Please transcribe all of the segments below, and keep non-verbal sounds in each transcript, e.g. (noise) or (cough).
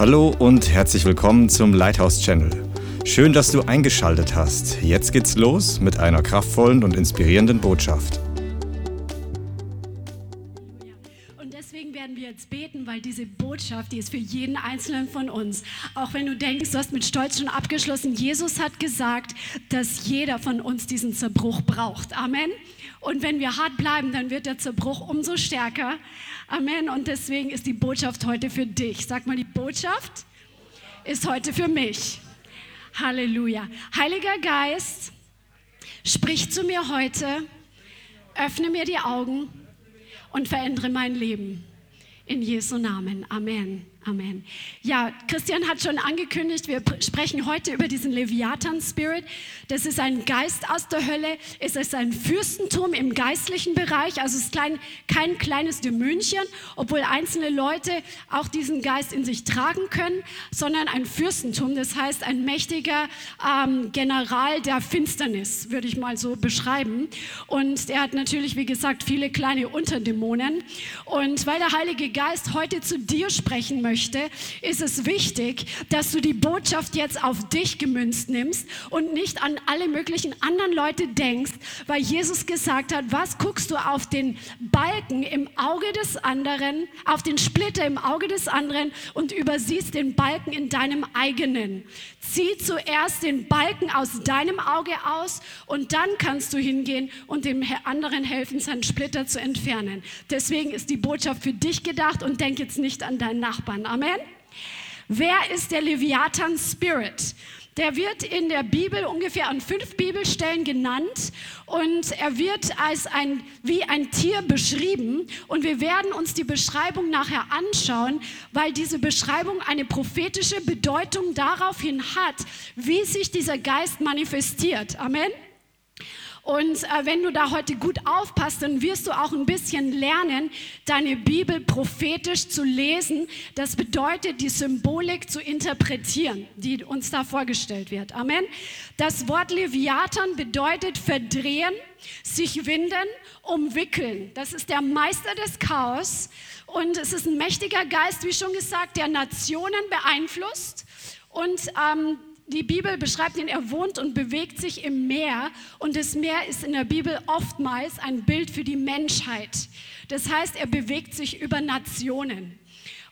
Hallo und herzlich willkommen zum Lighthouse Channel. Schön, dass du eingeschaltet hast. Jetzt geht's los mit einer kraftvollen und inspirierenden Botschaft. Und deswegen werden wir jetzt beten, weil diese Botschaft, die ist für jeden Einzelnen von uns. Auch wenn du denkst, du hast mit Stolz schon abgeschlossen, Jesus hat gesagt, dass jeder von uns diesen Zerbruch braucht. Amen. Und wenn wir hart bleiben, dann wird der Zerbruch umso stärker. Amen. Und deswegen ist die Botschaft heute für dich. Sag mal, die Botschaft ist heute für mich. Halleluja. Heiliger Geist, sprich zu mir heute, öffne mir die Augen und verändere mein Leben. In Jesu Namen. Amen. Amen. Ja, Christian hat schon angekündigt, wir sprechen heute über diesen Leviathan-Spirit. Das ist ein Geist aus der Hölle. Es ist ein Fürstentum im geistlichen Bereich. Also es ist klein, kein kleines Dämönchen, obwohl einzelne Leute auch diesen Geist in sich tragen können, sondern ein Fürstentum. Das heißt, ein mächtiger ähm, General der Finsternis, würde ich mal so beschreiben. Und er hat natürlich, wie gesagt, viele kleine Unterdämonen. Und weil der Heilige Geist heute zu dir sprechen möchte, möchte, ist es wichtig, dass du die Botschaft jetzt auf dich gemünzt nimmst und nicht an alle möglichen anderen Leute denkst, weil Jesus gesagt hat, was guckst du auf den Balken im Auge des anderen, auf den Splitter im Auge des anderen und übersiehst den Balken in deinem eigenen. Zieh zuerst den Balken aus deinem Auge aus und dann kannst du hingehen und dem anderen helfen, seinen Splitter zu entfernen. Deswegen ist die Botschaft für dich gedacht und denk jetzt nicht an deinen Nachbarn. Amen. Wer ist der Leviathan Spirit? Der wird in der Bibel ungefähr an fünf Bibelstellen genannt und er wird als ein, wie ein Tier beschrieben. Und wir werden uns die Beschreibung nachher anschauen, weil diese Beschreibung eine prophetische Bedeutung daraufhin hat, wie sich dieser Geist manifestiert. Amen. Und äh, wenn du da heute gut aufpasst, dann wirst du auch ein bisschen lernen, deine Bibel prophetisch zu lesen. Das bedeutet, die Symbolik zu interpretieren, die uns da vorgestellt wird. Amen. Das Wort Leviathan bedeutet verdrehen, sich winden, umwickeln. Das ist der Meister des Chaos. Und es ist ein mächtiger Geist, wie schon gesagt, der Nationen beeinflusst. Und ähm, die Bibel beschreibt ihn, er wohnt und bewegt sich im Meer und das Meer ist in der Bibel oftmals ein Bild für die Menschheit. Das heißt, er bewegt sich über Nationen.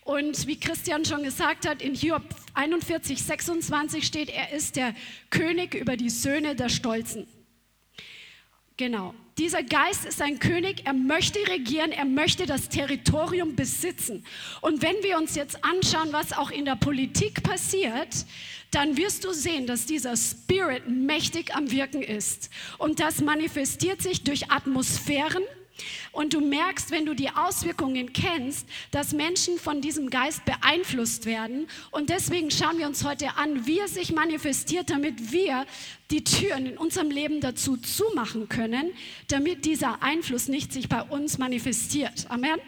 Und wie Christian schon gesagt hat, in Hiob 41, 26 steht, er ist der König über die Söhne der Stolzen. Genau. Dieser Geist ist ein König, er möchte regieren, er möchte das Territorium besitzen. Und wenn wir uns jetzt anschauen, was auch in der Politik passiert, dann wirst du sehen, dass dieser Spirit mächtig am Wirken ist. Und das manifestiert sich durch Atmosphären, und du merkst, wenn du die Auswirkungen kennst, dass Menschen von diesem Geist beeinflusst werden. Und deswegen schauen wir uns heute an, wie er sich manifestiert, damit wir die Türen in unserem Leben dazu zumachen können, damit dieser Einfluss nicht sich bei uns manifestiert. Amen.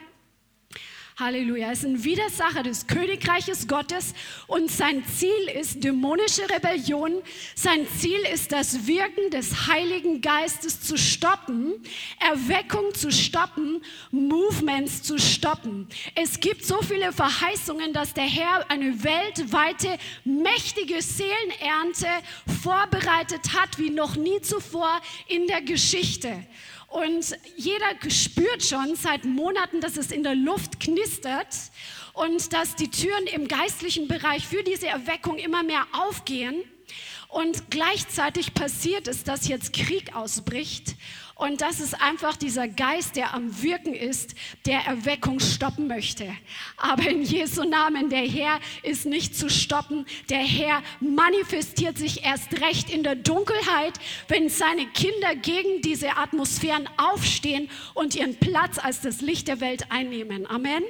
Halleluja. Er ist ein Widersacher des Königreiches Gottes und sein Ziel ist dämonische Rebellion. Sein Ziel ist das Wirken des Heiligen Geistes zu stoppen, Erweckung zu stoppen, Movements zu stoppen. Es gibt so viele Verheißungen, dass der Herr eine weltweite mächtige Seelenernte vorbereitet hat wie noch nie zuvor in der Geschichte. Und jeder spürt schon seit Monaten, dass es in der Luft knistert und dass die Türen im geistlichen Bereich für diese Erweckung immer mehr aufgehen. Und gleichzeitig passiert es, dass jetzt Krieg ausbricht und das ist einfach dieser Geist, der am Wirken ist, der Erweckung stoppen möchte. Aber in Jesu Namen, der Herr ist nicht zu stoppen. Der Herr manifestiert sich erst recht in der Dunkelheit, wenn seine Kinder gegen diese Atmosphären aufstehen und ihren Platz als das Licht der Welt einnehmen. Amen.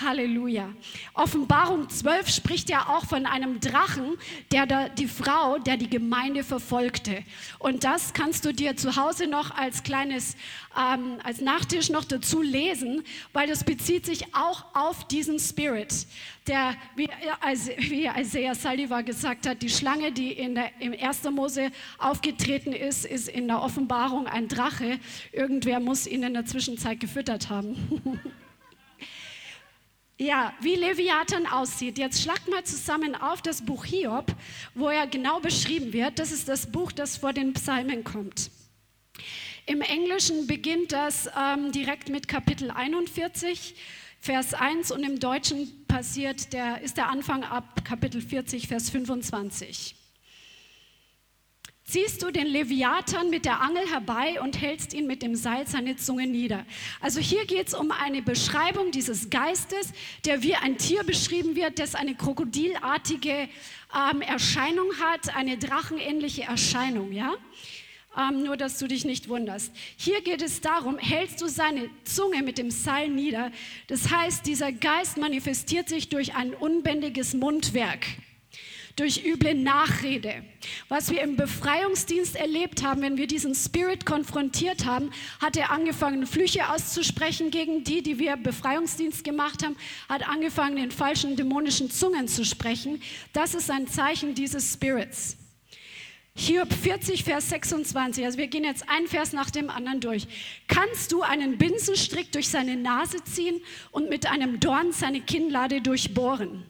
Halleluja. Offenbarung 12 spricht ja auch von einem Drachen, der da, die Frau, der die Gemeinde verfolgte. Und das kannst du dir zu Hause noch als kleines, ähm, als Nachtisch noch dazu lesen, weil das bezieht sich auch auf diesen Spirit, der, wie, wie Isaiah Saldivar gesagt hat, die Schlange, die in der, im 1. Mose aufgetreten ist, ist in der Offenbarung ein Drache. Irgendwer muss ihn in der Zwischenzeit gefüttert haben. (laughs) Ja, wie Leviathan aussieht. Jetzt schlagt mal zusammen auf das Buch Hiob, wo er genau beschrieben wird. Das ist das Buch, das vor den Psalmen kommt. Im Englischen beginnt das ähm, direkt mit Kapitel 41, Vers 1 und im Deutschen passiert der, ist der Anfang ab Kapitel 40, Vers 25. Ziehst du den Leviathan mit der Angel herbei und hältst ihn mit dem Seil seine Zunge nieder. Also hier geht es um eine Beschreibung dieses Geistes, der wie ein Tier beschrieben wird, das eine krokodilartige ähm, Erscheinung hat, eine drachenähnliche Erscheinung, ja? Ähm, nur, dass du dich nicht wunderst. Hier geht es darum, hältst du seine Zunge mit dem Seil nieder. Das heißt, dieser Geist manifestiert sich durch ein unbändiges Mundwerk durch üble Nachrede. Was wir im Befreiungsdienst erlebt haben, wenn wir diesen Spirit konfrontiert haben, hat er angefangen, Flüche auszusprechen gegen die, die wir Befreiungsdienst gemacht haben, hat angefangen, in falschen dämonischen Zungen zu sprechen. Das ist ein Zeichen dieses Spirits. Hiob 40, Vers 26, also wir gehen jetzt ein Vers nach dem anderen durch. Kannst du einen Binsenstrick durch seine Nase ziehen und mit einem Dorn seine Kinnlade durchbohren?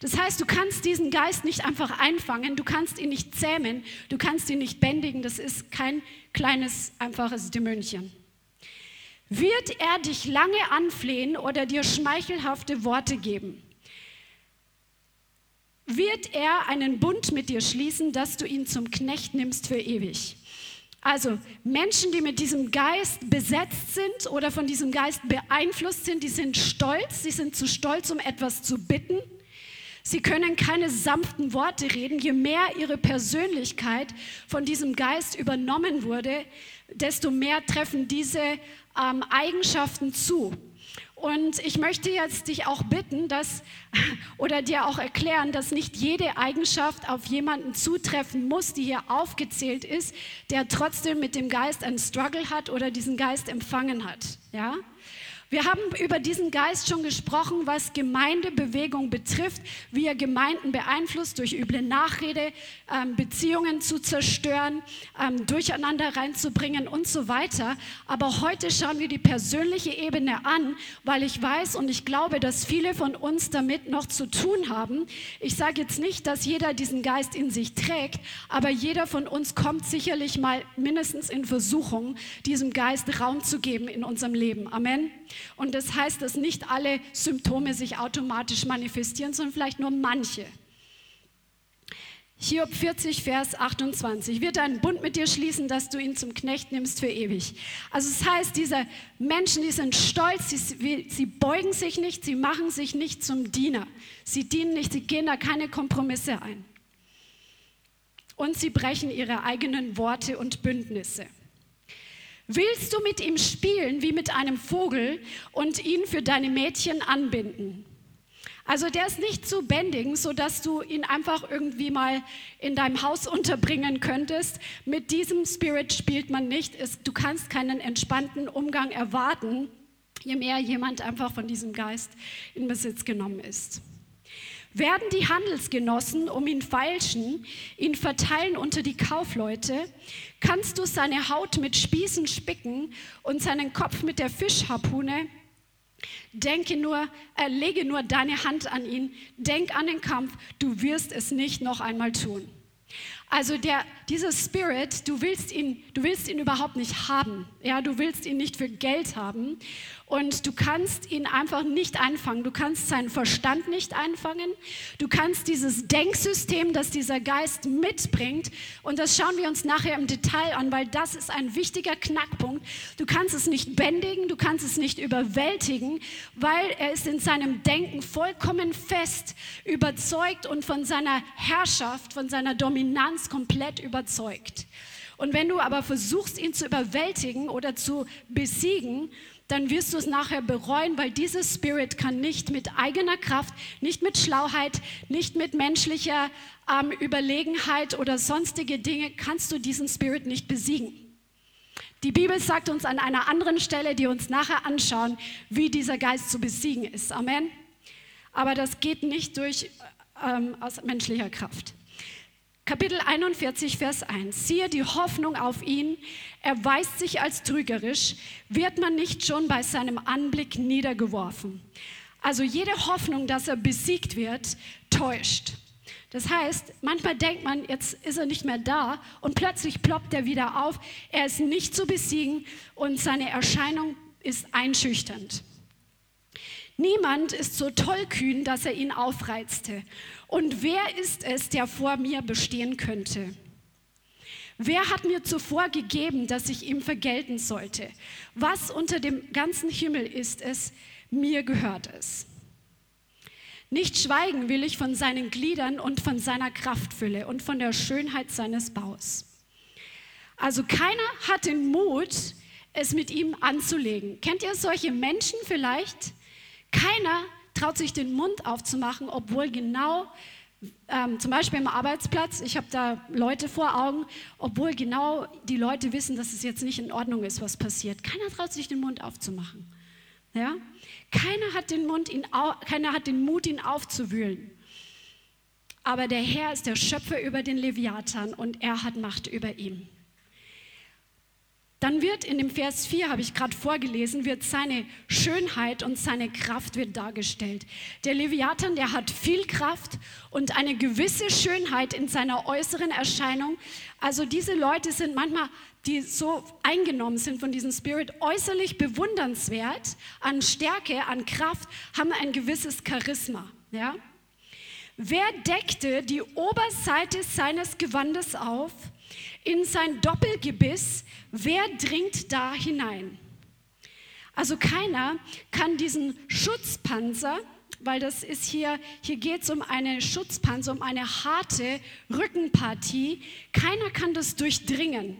Das heißt, du kannst diesen Geist nicht einfach einfangen, du kannst ihn nicht zähmen, du kannst ihn nicht bändigen. Das ist kein kleines, einfaches Dämönchen. Wird er dich lange anflehen oder dir schmeichelhafte Worte geben? Wird er einen Bund mit dir schließen, dass du ihn zum Knecht nimmst für ewig? Also Menschen, die mit diesem Geist besetzt sind oder von diesem Geist beeinflusst sind, die sind stolz, sie sind zu stolz, um etwas zu bitten. Sie können keine sanften Worte reden. Je mehr ihre Persönlichkeit von diesem Geist übernommen wurde, desto mehr treffen diese ähm, Eigenschaften zu. Und ich möchte jetzt dich auch bitten, dass, (laughs) oder dir auch erklären, dass nicht jede Eigenschaft auf jemanden zutreffen muss, die hier aufgezählt ist, der trotzdem mit dem Geist einen Struggle hat oder diesen Geist empfangen hat. Ja? Wir haben über diesen Geist schon gesprochen, was Gemeindebewegung betrifft, wie er Gemeinden beeinflusst durch üble Nachrede, ähm, Beziehungen zu zerstören, ähm, Durcheinander reinzubringen und so weiter. Aber heute schauen wir die persönliche Ebene an, weil ich weiß und ich glaube, dass viele von uns damit noch zu tun haben. Ich sage jetzt nicht, dass jeder diesen Geist in sich trägt, aber jeder von uns kommt sicherlich mal mindestens in Versuchung, diesem Geist Raum zu geben in unserem Leben. Amen. Und das heißt, dass nicht alle Symptome sich automatisch manifestieren, sondern vielleicht nur manche. Hiob 40, Vers 28. Wird einen Bund mit dir schließen, dass du ihn zum Knecht nimmst für ewig. Also es das heißt, diese Menschen, die sind stolz, sie, sie beugen sich nicht, sie machen sich nicht zum Diener. Sie dienen nicht, sie gehen da keine Kompromisse ein. Und sie brechen ihre eigenen Worte und Bündnisse. Willst du mit ihm spielen wie mit einem Vogel und ihn für deine Mädchen anbinden? Also der ist nicht zu bändigen, sodass du ihn einfach irgendwie mal in deinem Haus unterbringen könntest. Mit diesem Spirit spielt man nicht. Du kannst keinen entspannten Umgang erwarten, je mehr jemand einfach von diesem Geist in Besitz genommen ist. Werden die Handelsgenossen um ihn feilschen, ihn verteilen unter die Kaufleute, kannst du seine Haut mit Spießen spicken und seinen Kopf mit der Fischharpune. Denke nur, äh, lege nur deine Hand an ihn, denk an den Kampf, du wirst es nicht noch einmal tun. Also der, dieser Spirit, du willst ihn, du willst ihn überhaupt nicht haben. Ja, du willst ihn nicht für Geld haben und du kannst ihn einfach nicht einfangen. Du kannst seinen Verstand nicht einfangen. Du kannst dieses Denksystem, das dieser Geist mitbringt, und das schauen wir uns nachher im Detail an, weil das ist ein wichtiger Knackpunkt. Du kannst es nicht bändigen, du kannst es nicht überwältigen, weil er ist in seinem Denken vollkommen fest überzeugt und von seiner Herrschaft, von seiner Dominanz komplett überzeugt. Und wenn du aber versuchst, ihn zu überwältigen oder zu besiegen, dann wirst du es nachher bereuen, weil dieses Spirit kann nicht mit eigener Kraft, nicht mit Schlauheit, nicht mit menschlicher ähm, Überlegenheit oder sonstige Dinge, kannst du diesen Spirit nicht besiegen. Die Bibel sagt uns an einer anderen Stelle, die uns nachher anschauen, wie dieser Geist zu besiegen ist. Amen. Aber das geht nicht durch ähm, aus menschlicher Kraft. Kapitel 41, Vers 1. Siehe die Hoffnung auf ihn, erweist sich als trügerisch, wird man nicht schon bei seinem Anblick niedergeworfen. Also jede Hoffnung, dass er besiegt wird, täuscht. Das heißt, manchmal denkt man, jetzt ist er nicht mehr da und plötzlich ploppt er wieder auf. Er ist nicht zu besiegen und seine Erscheinung ist einschüchternd. Niemand ist so tollkühn, dass er ihn aufreizte. Und wer ist es, der vor mir bestehen könnte? Wer hat mir zuvor gegeben, dass ich ihm vergelten sollte? Was unter dem ganzen Himmel ist es, mir gehört es. Nicht schweigen will ich von seinen Gliedern und von seiner Kraftfülle und von der Schönheit seines Baus. Also keiner hat den Mut, es mit ihm anzulegen. Kennt ihr solche Menschen vielleicht? Keiner traut sich den Mund aufzumachen, obwohl genau, ähm, zum Beispiel im Arbeitsplatz, ich habe da Leute vor Augen, obwohl genau die Leute wissen, dass es jetzt nicht in Ordnung ist, was passiert. Keiner traut sich den Mund aufzumachen. Ja? Keiner, hat den Mund, ihn, keiner hat den Mut, ihn aufzuwühlen. Aber der Herr ist der Schöpfer über den Leviathan und er hat Macht über ihn. Dann wird in dem Vers 4, habe ich gerade vorgelesen, wird seine Schönheit und seine Kraft wird dargestellt. Der Leviathan, der hat viel Kraft und eine gewisse Schönheit in seiner äußeren Erscheinung. Also diese Leute sind manchmal, die so eingenommen sind von diesem Spirit, äußerlich bewundernswert, an Stärke, an Kraft, haben ein gewisses Charisma. Ja? Wer deckte die Oberseite seines Gewandes auf? In sein Doppelgebiss, wer dringt da hinein? Also keiner kann diesen Schutzpanzer, weil das ist hier, hier geht es um eine Schutzpanzer, um eine harte Rückenpartie, keiner kann das durchdringen.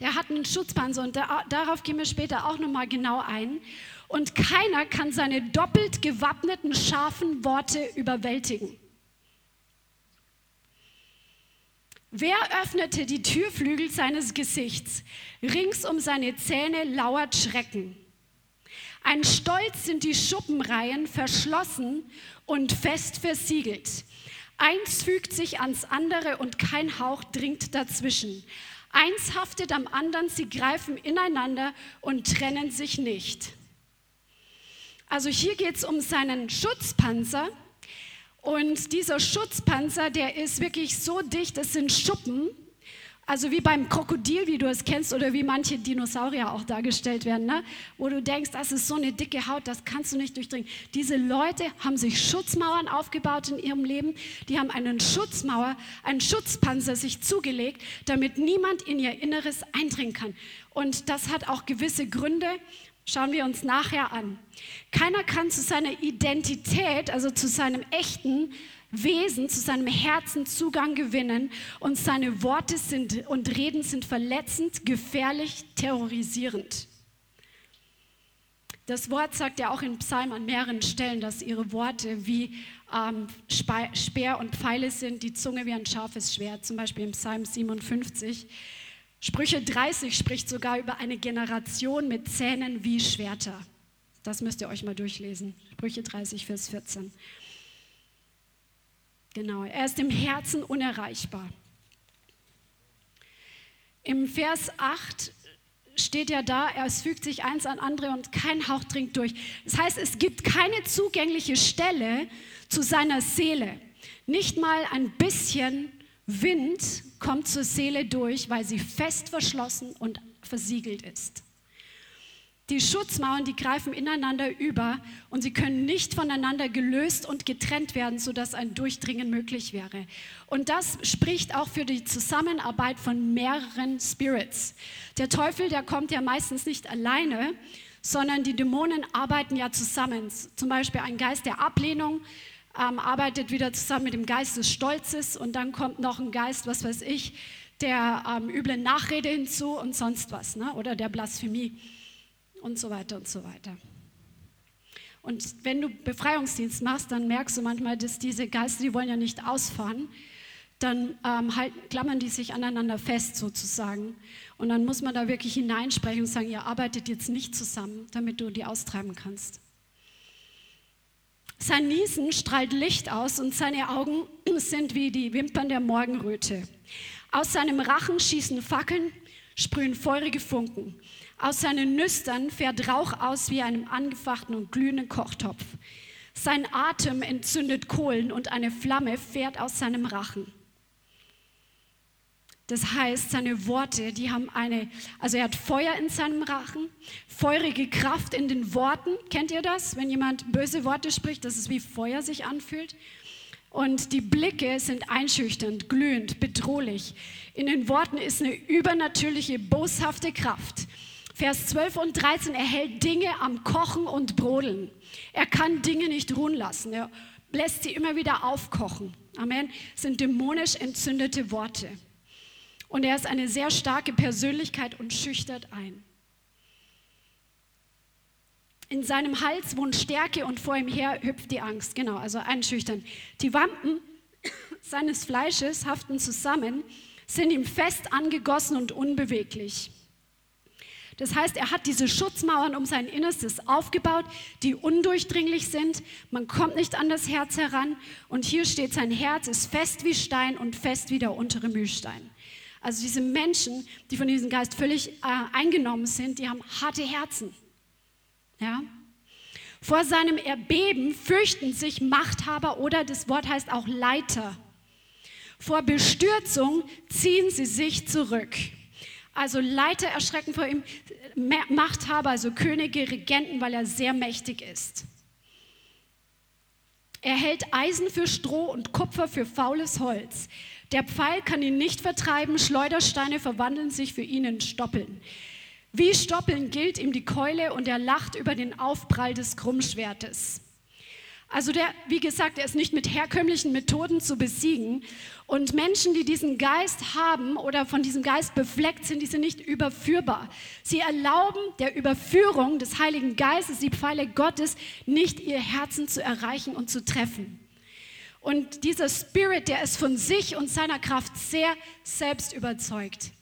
Der hat einen Schutzpanzer und da, darauf gehen wir später auch nochmal genau ein. Und keiner kann seine doppelt gewappneten scharfen Worte überwältigen. Wer öffnete die Türflügel seines Gesichts? Rings um seine Zähne lauert Schrecken. Ein Stolz sind die Schuppenreihen verschlossen und fest versiegelt. Eins fügt sich ans andere und kein Hauch dringt dazwischen. Eins haftet am anderen, sie greifen ineinander und trennen sich nicht. Also hier geht es um seinen Schutzpanzer und dieser Schutzpanzer, der ist wirklich so dicht, das sind Schuppen. Also wie beim Krokodil, wie du es kennst, oder wie manche Dinosaurier auch dargestellt werden, ne? wo du denkst, das ist so eine dicke Haut, das kannst du nicht durchdringen. Diese Leute haben sich Schutzmauern aufgebaut in ihrem Leben, die haben einen Schutzmauer, einen Schutzpanzer sich zugelegt, damit niemand in ihr Inneres eindringen kann. Und das hat auch gewisse Gründe, Schauen wir uns nachher an. Keiner kann zu seiner Identität, also zu seinem echten Wesen, zu seinem Herzen Zugang gewinnen und seine Worte sind und Reden sind verletzend, gefährlich, terrorisierend. Das Wort sagt ja auch in Psalm an mehreren Stellen, dass ihre Worte wie ähm, Speer und Pfeile sind, die Zunge wie ein scharfes Schwert, zum Beispiel im Psalm 57. Sprüche 30 spricht sogar über eine Generation mit Zähnen wie Schwerter. Das müsst ihr euch mal durchlesen. Sprüche 30, Vers 14. Genau, er ist im Herzen unerreichbar. Im Vers 8 steht ja da, es fügt sich eins an andere und kein Hauch dringt durch. Das heißt, es gibt keine zugängliche Stelle zu seiner Seele. Nicht mal ein bisschen Wind kommt zur Seele durch, weil sie fest verschlossen und versiegelt ist. Die Schutzmauern, die greifen ineinander über und sie können nicht voneinander gelöst und getrennt werden, sodass ein Durchdringen möglich wäre. Und das spricht auch für die Zusammenarbeit von mehreren Spirits. Der Teufel, der kommt ja meistens nicht alleine, sondern die Dämonen arbeiten ja zusammen. Zum Beispiel ein Geist der Ablehnung ähm, arbeitet wieder zusammen mit dem Geist des Stolzes und dann kommt noch ein Geist, was weiß ich, der ähm, üblen Nachrede hinzu und sonst was, ne? oder der Blasphemie und so weiter und so weiter. Und wenn du Befreiungsdienst machst, dann merkst du manchmal, dass diese Geister, die wollen ja nicht ausfahren, dann ähm, halt, klammern die sich aneinander fest sozusagen. Und dann muss man da wirklich hineinsprechen und sagen, ihr arbeitet jetzt nicht zusammen, damit du die austreiben kannst. Sein Niesen strahlt Licht aus und seine Augen sind wie die Wimpern der Morgenröte. Aus seinem Rachen schießen Fackeln, sprühen feurige Funken. Aus seinen Nüstern fährt Rauch aus wie einem angefachten und glühenden Kochtopf. Sein Atem entzündet Kohlen und eine Flamme fährt aus seinem Rachen. Das heißt, seine Worte, die haben eine, also er hat Feuer in seinem Rachen, feurige Kraft in den Worten. Kennt ihr das? Wenn jemand böse Worte spricht, dass es wie Feuer sich anfühlt. Und die Blicke sind einschüchternd, glühend, bedrohlich. In den Worten ist eine übernatürliche, boshafte Kraft. Vers 12 und 13, er hält Dinge am Kochen und Brodeln. Er kann Dinge nicht ruhen lassen. Er lässt sie immer wieder aufkochen. Amen. Das sind dämonisch entzündete Worte. Und er ist eine sehr starke Persönlichkeit und schüchtert ein. In seinem Hals wohnt Stärke und vor ihm her hüpft die Angst. Genau, also einschüchtern. Die Wampen (coughs) seines Fleisches haften zusammen, sind ihm fest angegossen und unbeweglich. Das heißt, er hat diese Schutzmauern um sein Innerstes aufgebaut, die undurchdringlich sind. Man kommt nicht an das Herz heran. Und hier steht, sein Herz ist fest wie Stein und fest wie der untere Mühlstein. Also diese Menschen, die von diesem Geist völlig äh, eingenommen sind, die haben harte Herzen. Ja? Vor seinem Erbeben fürchten sich Machthaber oder das Wort heißt auch Leiter. Vor Bestürzung ziehen sie sich zurück. Also Leiter erschrecken vor ihm, Machthaber, also Könige, Regenten, weil er sehr mächtig ist. Er hält Eisen für Stroh und Kupfer für faules Holz. Der Pfeil kann ihn nicht vertreiben, Schleudersteine verwandeln sich für ihn in Stoppeln. Wie Stoppeln gilt ihm die Keule und er lacht über den Aufprall des Krummschwertes. Also der, wie gesagt, er ist nicht mit herkömmlichen Methoden zu besiegen. Und Menschen, die diesen Geist haben oder von diesem Geist befleckt sind, die sind nicht überführbar. Sie erlauben der Überführung des Heiligen Geistes, die Pfeile Gottes, nicht ihr Herzen zu erreichen und zu treffen. Und dieser Spirit, der ist von sich und seiner Kraft sehr selbst überzeugt.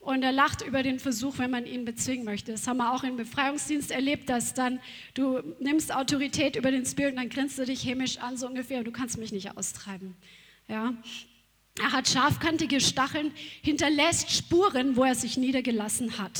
Und er lacht über den Versuch, wenn man ihn bezwingen möchte. Das haben wir auch im Befreiungsdienst erlebt, dass dann du nimmst Autorität über den Spirit und dann grinst du dich hämisch an, so ungefähr, und du kannst mich nicht austreiben. Ja. Er hat scharfkantige Stacheln, hinterlässt Spuren, wo er sich niedergelassen hat.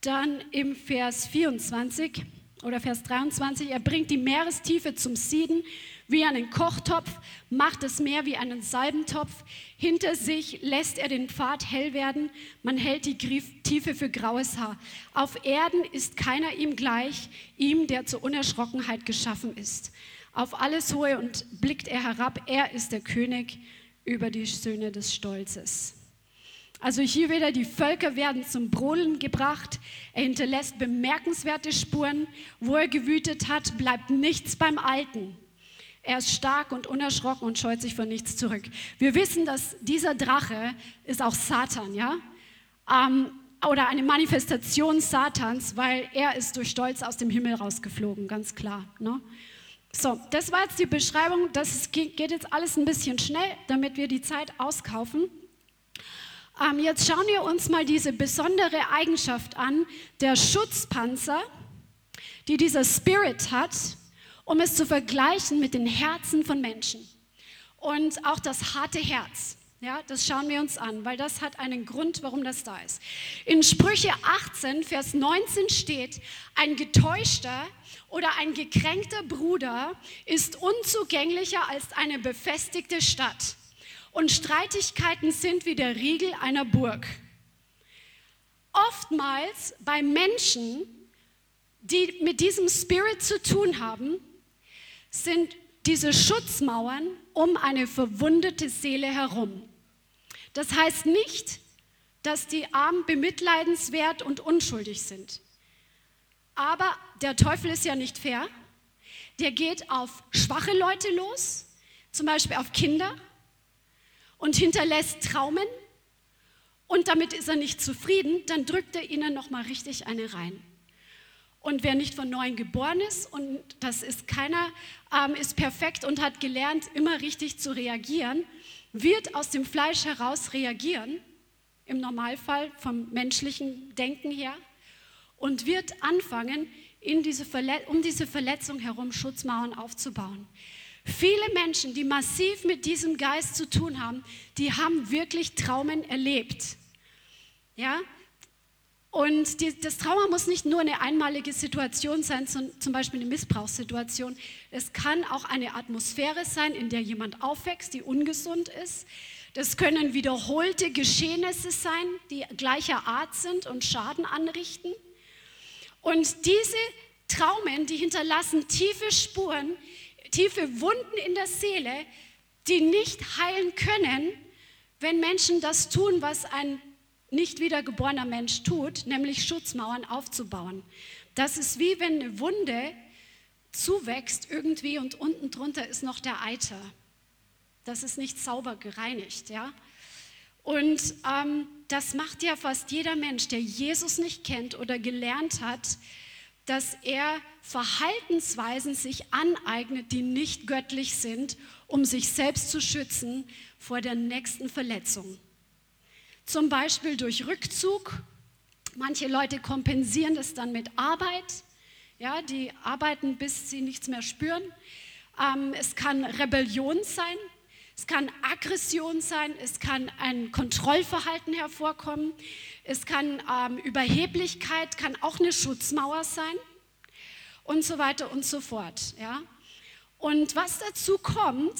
Dann im Vers 24 oder Vers 23, er bringt die Meerestiefe zum Sieden, wie einen Kochtopf, macht das Meer wie einen Salbentopf. Hinter sich lässt er den Pfad hell werden. Man hält die Tiefe für graues Haar. Auf Erden ist keiner ihm gleich, ihm, der zur Unerschrockenheit geschaffen ist. Auf alles Hohe und blickt er herab. Er ist der König über die Söhne des Stolzes. Also hier wieder, die Völker werden zum Brodeln gebracht. Er hinterlässt bemerkenswerte Spuren. Wo er gewütet hat, bleibt nichts beim Alten. Er ist stark und unerschrocken und scheut sich vor nichts zurück. Wir wissen, dass dieser Drache ist auch Satan, ja? Ähm, oder eine Manifestation Satans, weil er ist durch Stolz aus dem Himmel rausgeflogen, ganz klar. Ne? So, das war jetzt die Beschreibung. Das geht jetzt alles ein bisschen schnell, damit wir die Zeit auskaufen. Ähm, jetzt schauen wir uns mal diese besondere Eigenschaft an, der Schutzpanzer, die dieser Spirit hat um es zu vergleichen mit den Herzen von Menschen. Und auch das harte Herz. Ja, das schauen wir uns an, weil das hat einen Grund, warum das da ist. In Sprüche 18, Vers 19 steht, ein getäuschter oder ein gekränkter Bruder ist unzugänglicher als eine befestigte Stadt. Und Streitigkeiten sind wie der Riegel einer Burg. Oftmals bei Menschen, die mit diesem Spirit zu tun haben, sind diese Schutzmauern um eine verwundete Seele herum. Das heißt nicht, dass die Armen bemitleidenswert und unschuldig sind. Aber der Teufel ist ja nicht fair. Der geht auf schwache Leute los, zum Beispiel auf Kinder, und hinterlässt Traumen. Und damit ist er nicht zufrieden, dann drückt er ihnen noch mal richtig eine rein. Und wer nicht von neuem geboren ist, und das ist keiner, ähm, ist perfekt und hat gelernt, immer richtig zu reagieren, wird aus dem Fleisch heraus reagieren, im Normalfall vom menschlichen Denken her, und wird anfangen, diese um diese Verletzung herum Schutzmauern aufzubauen. Viele Menschen, die massiv mit diesem Geist zu tun haben, die haben wirklich Traumen erlebt. Ja? Und die, das Trauma muss nicht nur eine einmalige Situation sein, zum Beispiel eine Missbrauchssituation. Es kann auch eine Atmosphäre sein, in der jemand aufwächst, die ungesund ist. Das können wiederholte Geschehnisse sein, die gleicher Art sind und Schaden anrichten. Und diese Traumen, die hinterlassen tiefe Spuren, tiefe Wunden in der Seele, die nicht heilen können, wenn Menschen das tun, was ein nicht wiedergeborener Mensch tut, nämlich Schutzmauern aufzubauen. Das ist wie wenn eine Wunde zuwächst irgendwie und unten drunter ist noch der Eiter. Das ist nicht sauber gereinigt, ja. Und ähm, das macht ja fast jeder Mensch, der Jesus nicht kennt oder gelernt hat, dass er Verhaltensweisen sich aneignet, die nicht göttlich sind, um sich selbst zu schützen vor der nächsten Verletzung. Zum Beispiel durch Rückzug. Manche Leute kompensieren das dann mit Arbeit. Ja, die arbeiten, bis sie nichts mehr spüren. Ähm, es kann Rebellion sein. Es kann Aggression sein, es kann ein Kontrollverhalten hervorkommen, es kann ähm, Überheblichkeit, kann auch eine Schutzmauer sein und so weiter und so fort. Ja? Und was dazu kommt,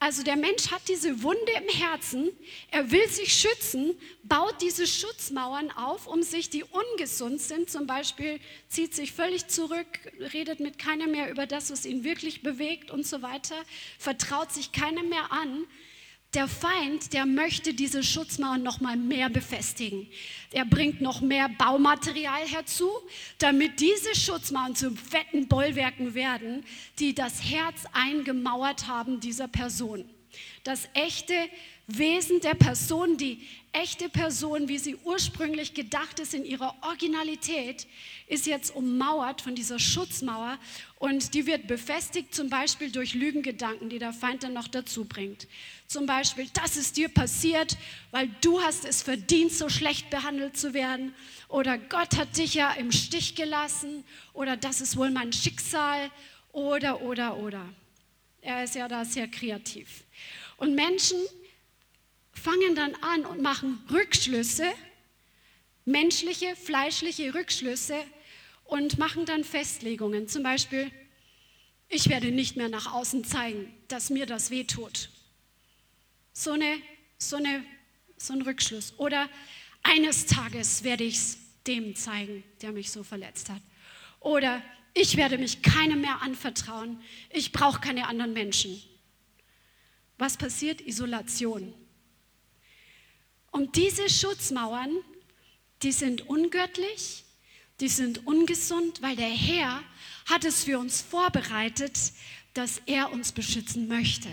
also der Mensch hat diese Wunde im Herzen, er will sich schützen, baut diese Schutzmauern auf, um sich, die ungesund sind, zum Beispiel zieht sich völlig zurück, redet mit keinem mehr über das, was ihn wirklich bewegt und so weiter, vertraut sich keinem mehr an. Der Feind, der möchte diese Schutzmauern noch mal mehr befestigen. Er bringt noch mehr Baumaterial herzu, damit diese Schutzmauern zu fetten Bollwerken werden, die das Herz eingemauert haben dieser Person. Das echte Wesen der Person, die echte Person, wie sie ursprünglich gedacht ist in ihrer Originalität, ist jetzt ummauert von dieser Schutzmauer und die wird befestigt zum Beispiel durch Lügengedanken, die der Feind dann noch dazu bringt. Zum Beispiel, das ist dir passiert, weil du hast es verdient, so schlecht behandelt zu werden. Oder Gott hat dich ja im Stich gelassen. Oder das ist wohl mein Schicksal. Oder, oder, oder. Er ist ja da sehr kreativ. Und Menschen fangen dann an und machen Rückschlüsse, menschliche, fleischliche Rückschlüsse und machen dann Festlegungen. Zum Beispiel, ich werde nicht mehr nach außen zeigen, dass mir das wehtut. So, eine, so, eine, so ein Rückschluss. Oder eines Tages werde ich es dem zeigen, der mich so verletzt hat. Oder ich werde mich keinem mehr anvertrauen. Ich brauche keine anderen Menschen. Was passiert? Isolation. Und diese Schutzmauern, die sind ungöttlich, die sind ungesund, weil der Herr hat es für uns vorbereitet, dass er uns beschützen möchte.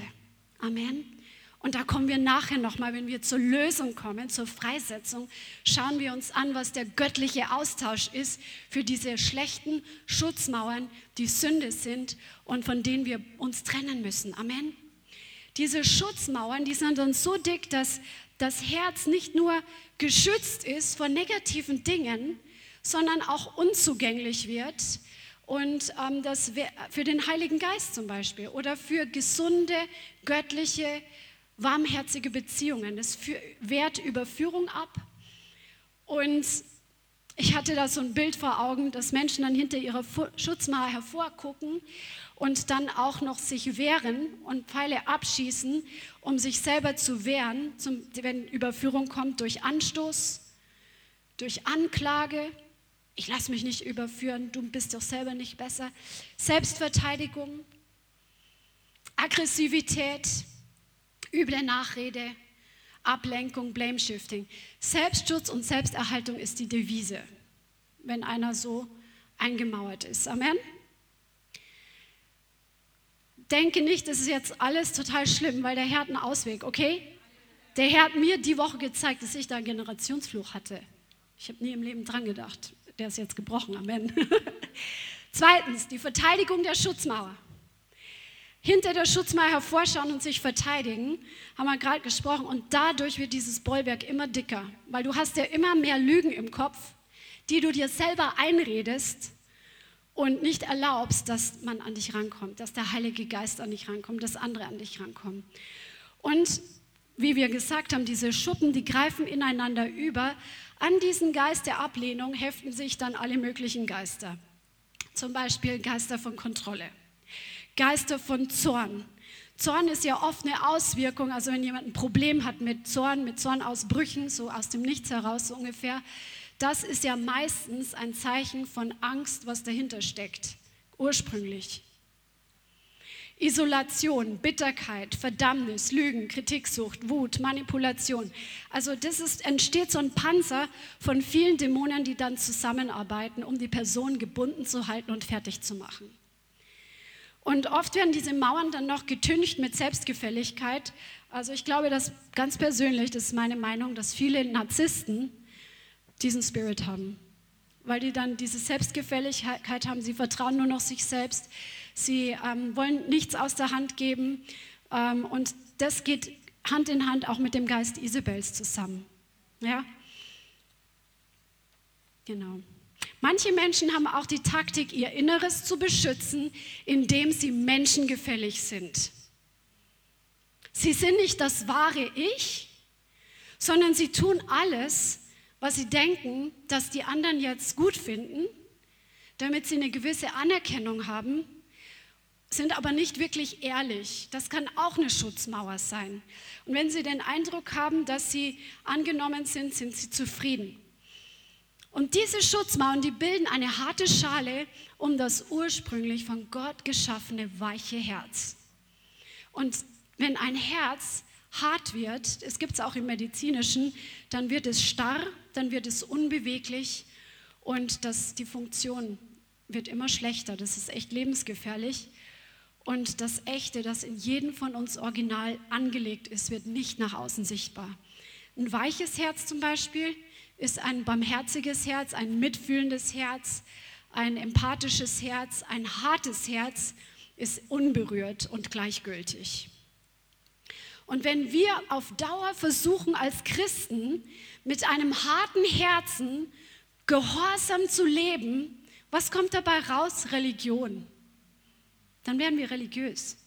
Amen. Und da kommen wir nachher nochmal, wenn wir zur Lösung kommen, zur Freisetzung, schauen wir uns an, was der göttliche Austausch ist für diese schlechten Schutzmauern, die Sünde sind und von denen wir uns trennen müssen. Amen. Diese Schutzmauern, die sind dann so dick, dass das Herz nicht nur geschützt ist vor negativen Dingen, sondern auch unzugänglich wird. Und ähm, das für den Heiligen Geist zum Beispiel oder für gesunde, göttliche, warmherzige Beziehungen. Das wehrt Überführung ab. Und ich hatte da so ein Bild vor Augen, dass Menschen dann hinter ihrer Schutzmauer hervorgucken und dann auch noch sich wehren und Pfeile abschießen, um sich selber zu wehren, wenn Überführung kommt durch Anstoß, durch Anklage. Ich lasse mich nicht überführen, du bist doch selber nicht besser. Selbstverteidigung, Aggressivität, üble Nachrede, Ablenkung, Blame Shifting. Selbstschutz und Selbsterhaltung ist die Devise, wenn einer so eingemauert ist. Amen denke nicht, das ist jetzt alles total schlimm, weil der Herr hat einen Ausweg, okay? Der Herr hat mir die Woche gezeigt, dass ich da einen Generationsfluch hatte. Ich habe nie im Leben dran gedacht. Der ist jetzt gebrochen, Amen. (laughs) Zweitens, die Verteidigung der Schutzmauer. Hinter der Schutzmauer hervorschauen und sich verteidigen, haben wir gerade gesprochen. Und dadurch wird dieses Bollwerk immer dicker, weil du hast ja immer mehr Lügen im Kopf, die du dir selber einredest und nicht erlaubst, dass man an dich rankommt, dass der Heilige Geist an dich rankommt, dass andere an dich rankommen. Und wie wir gesagt haben, diese Schuppen, die greifen ineinander über. An diesen Geist der Ablehnung heften sich dann alle möglichen Geister. Zum Beispiel Geister von Kontrolle, Geister von Zorn. Zorn ist ja oft eine Auswirkung, also wenn jemand ein Problem hat mit Zorn, mit Zornausbrüchen, so aus dem Nichts heraus so ungefähr, das ist ja meistens ein Zeichen von Angst, was dahinter steckt, ursprünglich. Isolation, Bitterkeit, Verdammnis, Lügen, Kritiksucht, Wut, Manipulation. Also das ist, entsteht so ein Panzer von vielen Dämonen, die dann zusammenarbeiten, um die Person gebunden zu halten und fertig zu machen. Und oft werden diese Mauern dann noch getüncht mit Selbstgefälligkeit. Also ich glaube, dass ganz persönlich, das ist meine Meinung, dass viele Narzissten diesen Spirit haben, weil die dann diese Selbstgefälligkeit haben, sie vertrauen nur noch sich selbst Sie ähm, wollen nichts aus der Hand geben. Ähm, und das geht Hand in Hand auch mit dem Geist Isabels zusammen. Ja? Genau. Manche Menschen haben auch die Taktik, ihr Inneres zu beschützen, indem sie menschengefällig sind. Sie sind nicht das wahre Ich, sondern sie tun alles, was sie denken, dass die anderen jetzt gut finden, damit sie eine gewisse Anerkennung haben sind aber nicht wirklich ehrlich. Das kann auch eine Schutzmauer sein. Und wenn Sie den Eindruck haben, dass Sie angenommen sind, sind Sie zufrieden. Und diese Schutzmauern, die bilden eine harte Schale um das ursprünglich von Gott geschaffene weiche Herz. Und wenn ein Herz hart wird, es gibt es auch im medizinischen, dann wird es starr, dann wird es unbeweglich und das, die Funktion wird immer schlechter. Das ist echt lebensgefährlich. Und das Echte, das in jedem von uns original angelegt ist, wird nicht nach außen sichtbar. Ein weiches Herz zum Beispiel ist ein barmherziges Herz, ein mitfühlendes Herz, ein empathisches Herz. Ein hartes Herz ist unberührt und gleichgültig. Und wenn wir auf Dauer versuchen, als Christen mit einem harten Herzen gehorsam zu leben, was kommt dabei raus? Religion dann werden wir religiös.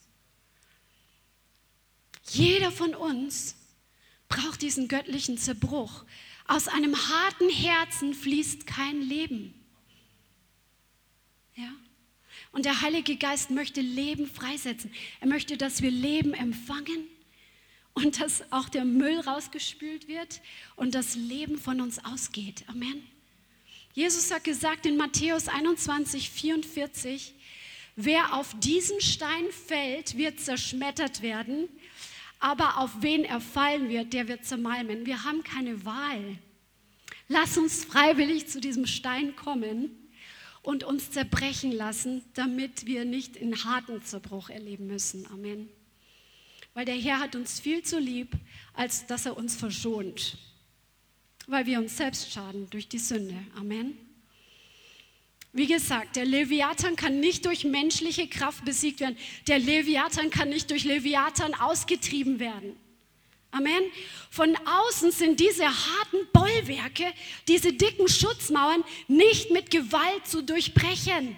Jeder von uns braucht diesen göttlichen Zerbruch. Aus einem harten Herzen fließt kein Leben. Ja? Und der Heilige Geist möchte Leben freisetzen. Er möchte, dass wir Leben empfangen und dass auch der Müll rausgespült wird und das Leben von uns ausgeht. Amen. Jesus hat gesagt in Matthäus 21, 44, Wer auf diesen Stein fällt, wird zerschmettert werden, aber auf wen er fallen wird, der wird zermalmen. Wir haben keine Wahl. Lass uns freiwillig zu diesem Stein kommen und uns zerbrechen lassen, damit wir nicht in harten Zerbruch erleben müssen. Amen. Weil der Herr hat uns viel zu lieb, als dass er uns verschont, weil wir uns selbst schaden durch die Sünde. Amen. Wie gesagt, der Leviathan kann nicht durch menschliche Kraft besiegt werden. Der Leviathan kann nicht durch Leviathan ausgetrieben werden. Amen. Von außen sind diese harten Bollwerke, diese dicken Schutzmauern nicht mit Gewalt zu durchbrechen.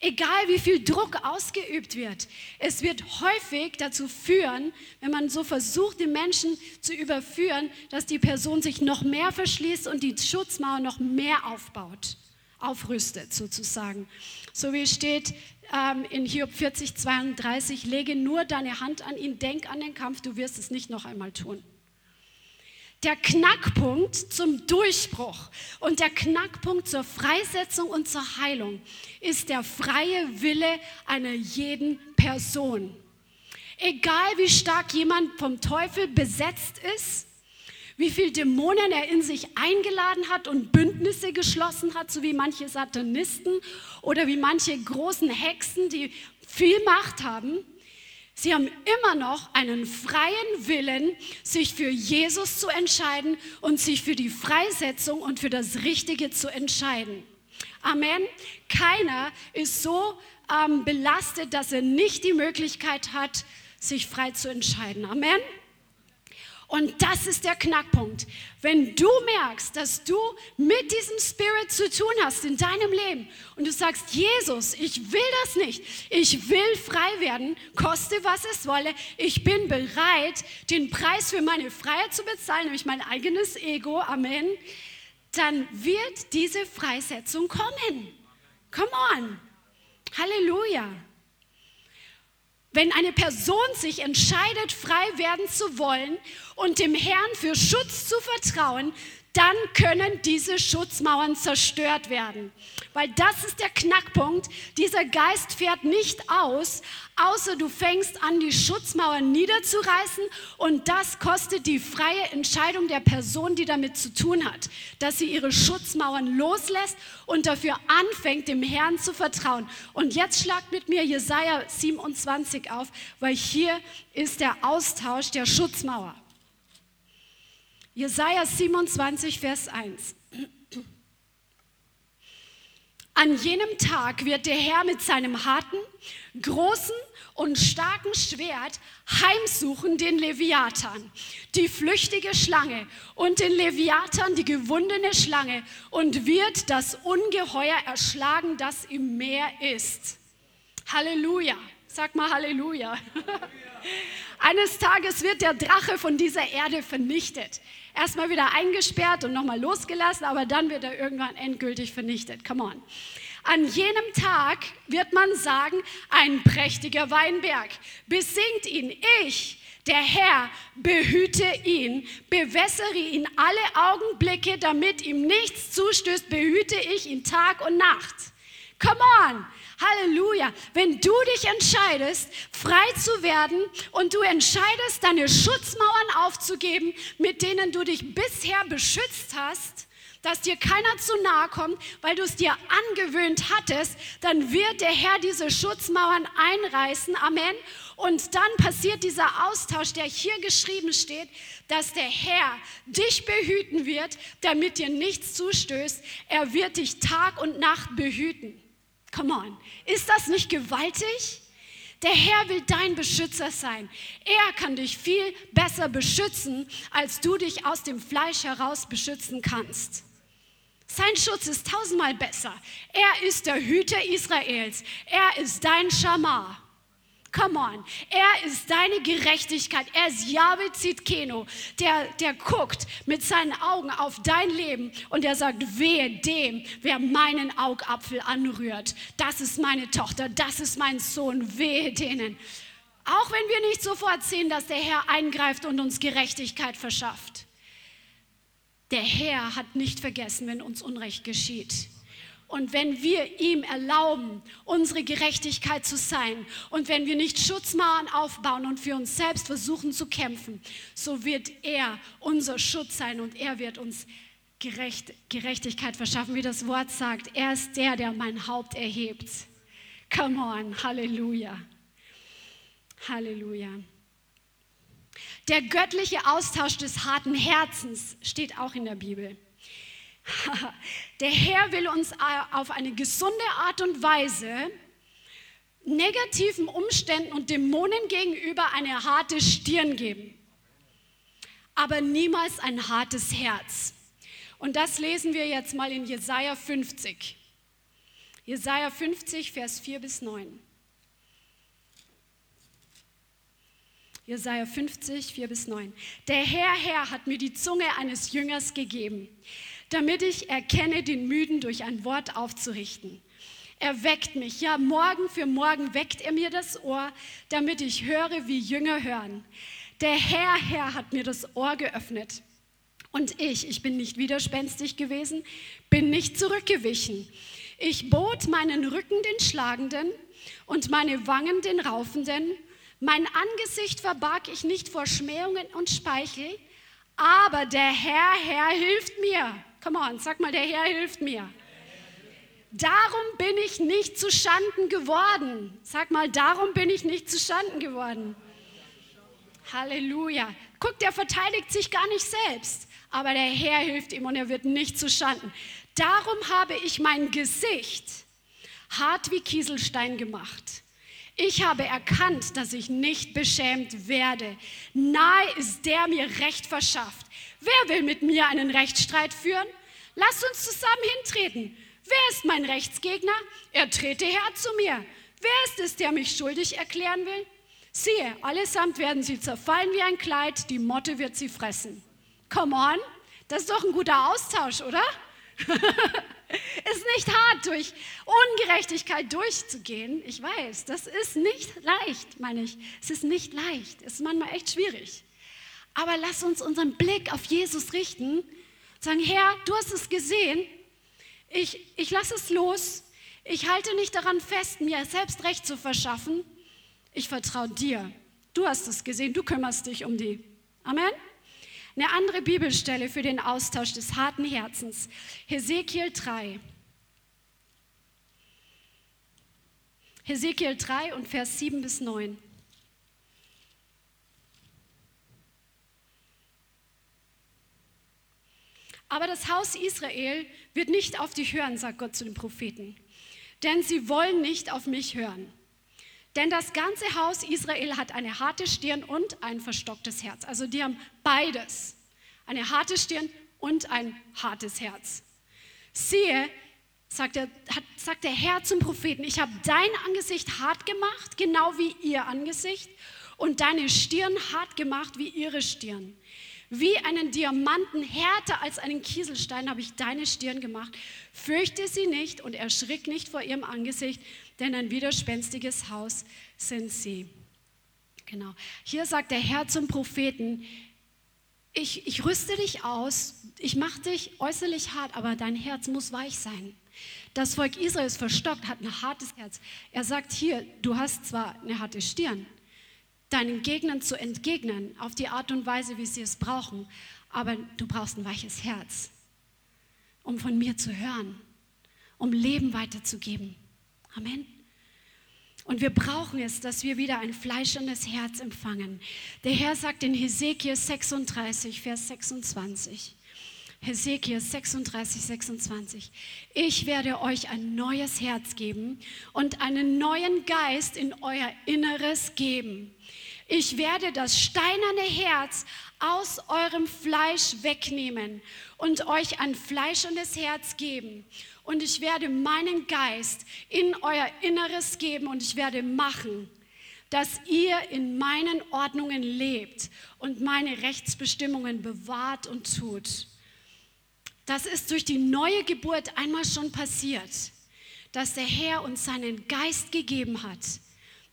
Egal wie viel Druck ausgeübt wird, es wird häufig dazu führen, wenn man so versucht, den Menschen zu überführen, dass die Person sich noch mehr verschließt und die Schutzmauer noch mehr aufbaut aufrüstet sozusagen. So wie steht ähm, in Hiob 40, 32, lege nur deine Hand an ihn, denk an den Kampf, du wirst es nicht noch einmal tun. Der Knackpunkt zum Durchbruch und der Knackpunkt zur Freisetzung und zur Heilung ist der freie Wille einer jeden Person. Egal wie stark jemand vom Teufel besetzt ist, wie viele Dämonen er in sich eingeladen hat und Bündnisse geschlossen hat, so wie manche Satanisten oder wie manche großen Hexen, die viel Macht haben. Sie haben immer noch einen freien Willen, sich für Jesus zu entscheiden und sich für die Freisetzung und für das Richtige zu entscheiden. Amen. Keiner ist so ähm, belastet, dass er nicht die Möglichkeit hat, sich frei zu entscheiden. Amen. Und das ist der Knackpunkt. Wenn du merkst, dass du mit diesem Spirit zu tun hast in deinem Leben und du sagst, Jesus, ich will das nicht, ich will frei werden, koste was es wolle, ich bin bereit, den Preis für meine Freiheit zu bezahlen, nämlich mein eigenes Ego, Amen, dann wird diese Freisetzung kommen. Come on. Halleluja. Wenn eine Person sich entscheidet, frei werden zu wollen und dem Herrn für Schutz zu vertrauen, dann können diese Schutzmauern zerstört werden. Weil das ist der Knackpunkt. Dieser Geist fährt nicht aus, außer du fängst an, die Schutzmauern niederzureißen und das kostet die freie Entscheidung der Person, die damit zu tun hat, dass sie ihre Schutzmauern loslässt und dafür anfängt, dem Herrn zu vertrauen. Und jetzt schlagt mit mir Jesaja 27 auf, weil hier ist der Austausch der Schutzmauer. Jesaja 27, Vers 1. An jenem Tag wird der Herr mit seinem harten, großen und starken Schwert heimsuchen den Leviathan, die flüchtige Schlange und den Leviathan, die gewundene Schlange, und wird das Ungeheuer erschlagen, das im Meer ist. Halleluja. Sag mal Halleluja. (laughs) Eines Tages wird der Drache von dieser Erde vernichtet. Erstmal wieder eingesperrt und nochmal losgelassen, aber dann wird er irgendwann endgültig vernichtet. Come on. An jenem Tag wird man sagen, ein prächtiger Weinberg. Besingt ihn, ich, der Herr, behüte ihn, bewässere ihn alle Augenblicke, damit ihm nichts zustößt, behüte ich ihn Tag und Nacht. Come on. Halleluja. Wenn du dich entscheidest, frei zu werden und du entscheidest, deine Schutzmauern aufzugeben, mit denen du dich bisher beschützt hast, dass dir keiner zu nahe kommt, weil du es dir angewöhnt hattest, dann wird der Herr diese Schutzmauern einreißen. Amen. Und dann passiert dieser Austausch, der hier geschrieben steht, dass der Herr dich behüten wird, damit dir nichts zustößt. Er wird dich Tag und Nacht behüten. Come on. Ist das nicht gewaltig? Der Herr will dein Beschützer sein. Er kann dich viel besser beschützen, als du dich aus dem Fleisch heraus beschützen kannst. Sein Schutz ist tausendmal besser. Er ist der Hüter Israels. Er ist dein Schamar. Come on. Er ist deine Gerechtigkeit. Er ist Yahweh Zitkeno, der, der guckt mit seinen Augen auf dein Leben und er sagt, wehe dem, wer meinen Augapfel anrührt. Das ist meine Tochter, das ist mein Sohn, wehe denen. Auch wenn wir nicht sofort sehen, dass der Herr eingreift und uns Gerechtigkeit verschafft. Der Herr hat nicht vergessen, wenn uns Unrecht geschieht. Und wenn wir ihm erlauben, unsere Gerechtigkeit zu sein und wenn wir nicht Schutzmauern aufbauen und für uns selbst versuchen zu kämpfen, so wird er unser Schutz sein und er wird uns Gerecht, Gerechtigkeit verschaffen, wie das Wort sagt. Er ist der, der mein Haupt erhebt. Come on, Halleluja. Halleluja. Der göttliche Austausch des harten Herzens steht auch in der Bibel. Der Herr will uns auf eine gesunde Art und Weise negativen Umständen und Dämonen gegenüber eine harte Stirn geben, aber niemals ein hartes Herz. Und das lesen wir jetzt mal in Jesaja 50. Jesaja 50, Vers 4 bis 9. Jesaja 50, 4 bis 9. Der Herr, Herr hat mir die Zunge eines Jüngers gegeben damit ich erkenne, den Müden durch ein Wort aufzurichten. Er weckt mich, ja, morgen für morgen weckt er mir das Ohr, damit ich höre, wie Jünger hören. Der Herr, Herr hat mir das Ohr geöffnet. Und ich, ich bin nicht widerspenstig gewesen, bin nicht zurückgewichen. Ich bot meinen Rücken den Schlagenden und meine Wangen den Raufenden. Mein Angesicht verbarg ich nicht vor Schmähungen und Speichel, aber der Herr, Herr hilft mir. Come on, sag mal, der Herr hilft mir. Darum bin ich nicht zu Schanden geworden. Sag mal, darum bin ich nicht zu Schanden geworden. Halleluja. Guck, der verteidigt sich gar nicht selbst, aber der Herr hilft ihm und er wird nicht zu Schanden. Darum habe ich mein Gesicht hart wie Kieselstein gemacht. Ich habe erkannt, dass ich nicht beschämt werde. Nahe ist der mir Recht verschafft. Wer will mit mir einen Rechtsstreit führen? Lasst uns zusammen hintreten. Wer ist mein Rechtsgegner? Er trete her zu mir. Wer ist es, der mich schuldig erklären will? Siehe, allesamt werden sie zerfallen wie ein Kleid, die Motte wird sie fressen. Come on, das ist doch ein guter Austausch, oder? (laughs) ist nicht hart, durch Ungerechtigkeit durchzugehen. Ich weiß, das ist nicht leicht, meine ich. Es ist nicht leicht. Es ist manchmal echt schwierig. Aber lass uns unseren Blick auf Jesus richten. Sagen, Herr, du hast es gesehen. Ich, ich lasse es los. Ich halte nicht daran fest, mir selbst Recht zu verschaffen. Ich vertraue dir. Du hast es gesehen. Du kümmerst dich um die. Amen. Eine andere Bibelstelle für den Austausch des harten Herzens. Hesekiel 3. Hesekiel 3 und Vers 7 bis 9. Aber das Haus Israel wird nicht auf dich hören, sagt Gott zu den Propheten, denn sie wollen nicht auf mich hören. Denn das ganze Haus Israel hat eine harte Stirn und ein verstocktes Herz. Also die haben beides. Eine harte Stirn und ein hartes Herz. Siehe, sagt der, hat, sagt der Herr zum Propheten, ich habe dein Angesicht hart gemacht, genau wie ihr Angesicht, und deine Stirn hart gemacht wie ihre Stirn. Wie einen Diamanten härter als einen Kieselstein habe ich deine Stirn gemacht. Fürchte sie nicht und erschrick nicht vor ihrem Angesicht, denn ein widerspenstiges Haus sind sie. Genau. Hier sagt der Herr zum Propheten, ich, ich rüste dich aus, ich mache dich äußerlich hart, aber dein Herz muss weich sein. Das Volk Israel ist verstockt, hat ein hartes Herz. Er sagt hier, du hast zwar eine harte Stirn, deinen Gegnern zu entgegnen, auf die Art und Weise, wie sie es brauchen. Aber du brauchst ein weiches Herz, um von mir zu hören, um Leben weiterzugeben. Amen. Und wir brauchen es, dass wir wieder ein fleischendes Herz empfangen. Der Herr sagt in Hesekiel 36, Vers 26, Hesekiel 36, 26. Ich werde euch ein neues Herz geben und einen neuen Geist in euer Inneres geben. Ich werde das steinerne Herz aus eurem Fleisch wegnehmen und euch ein fleischendes Herz geben. Und ich werde meinen Geist in euer Inneres geben und ich werde machen, dass ihr in meinen Ordnungen lebt und meine Rechtsbestimmungen bewahrt und tut. Das ist durch die neue Geburt einmal schon passiert, dass der Herr uns seinen Geist gegeben hat,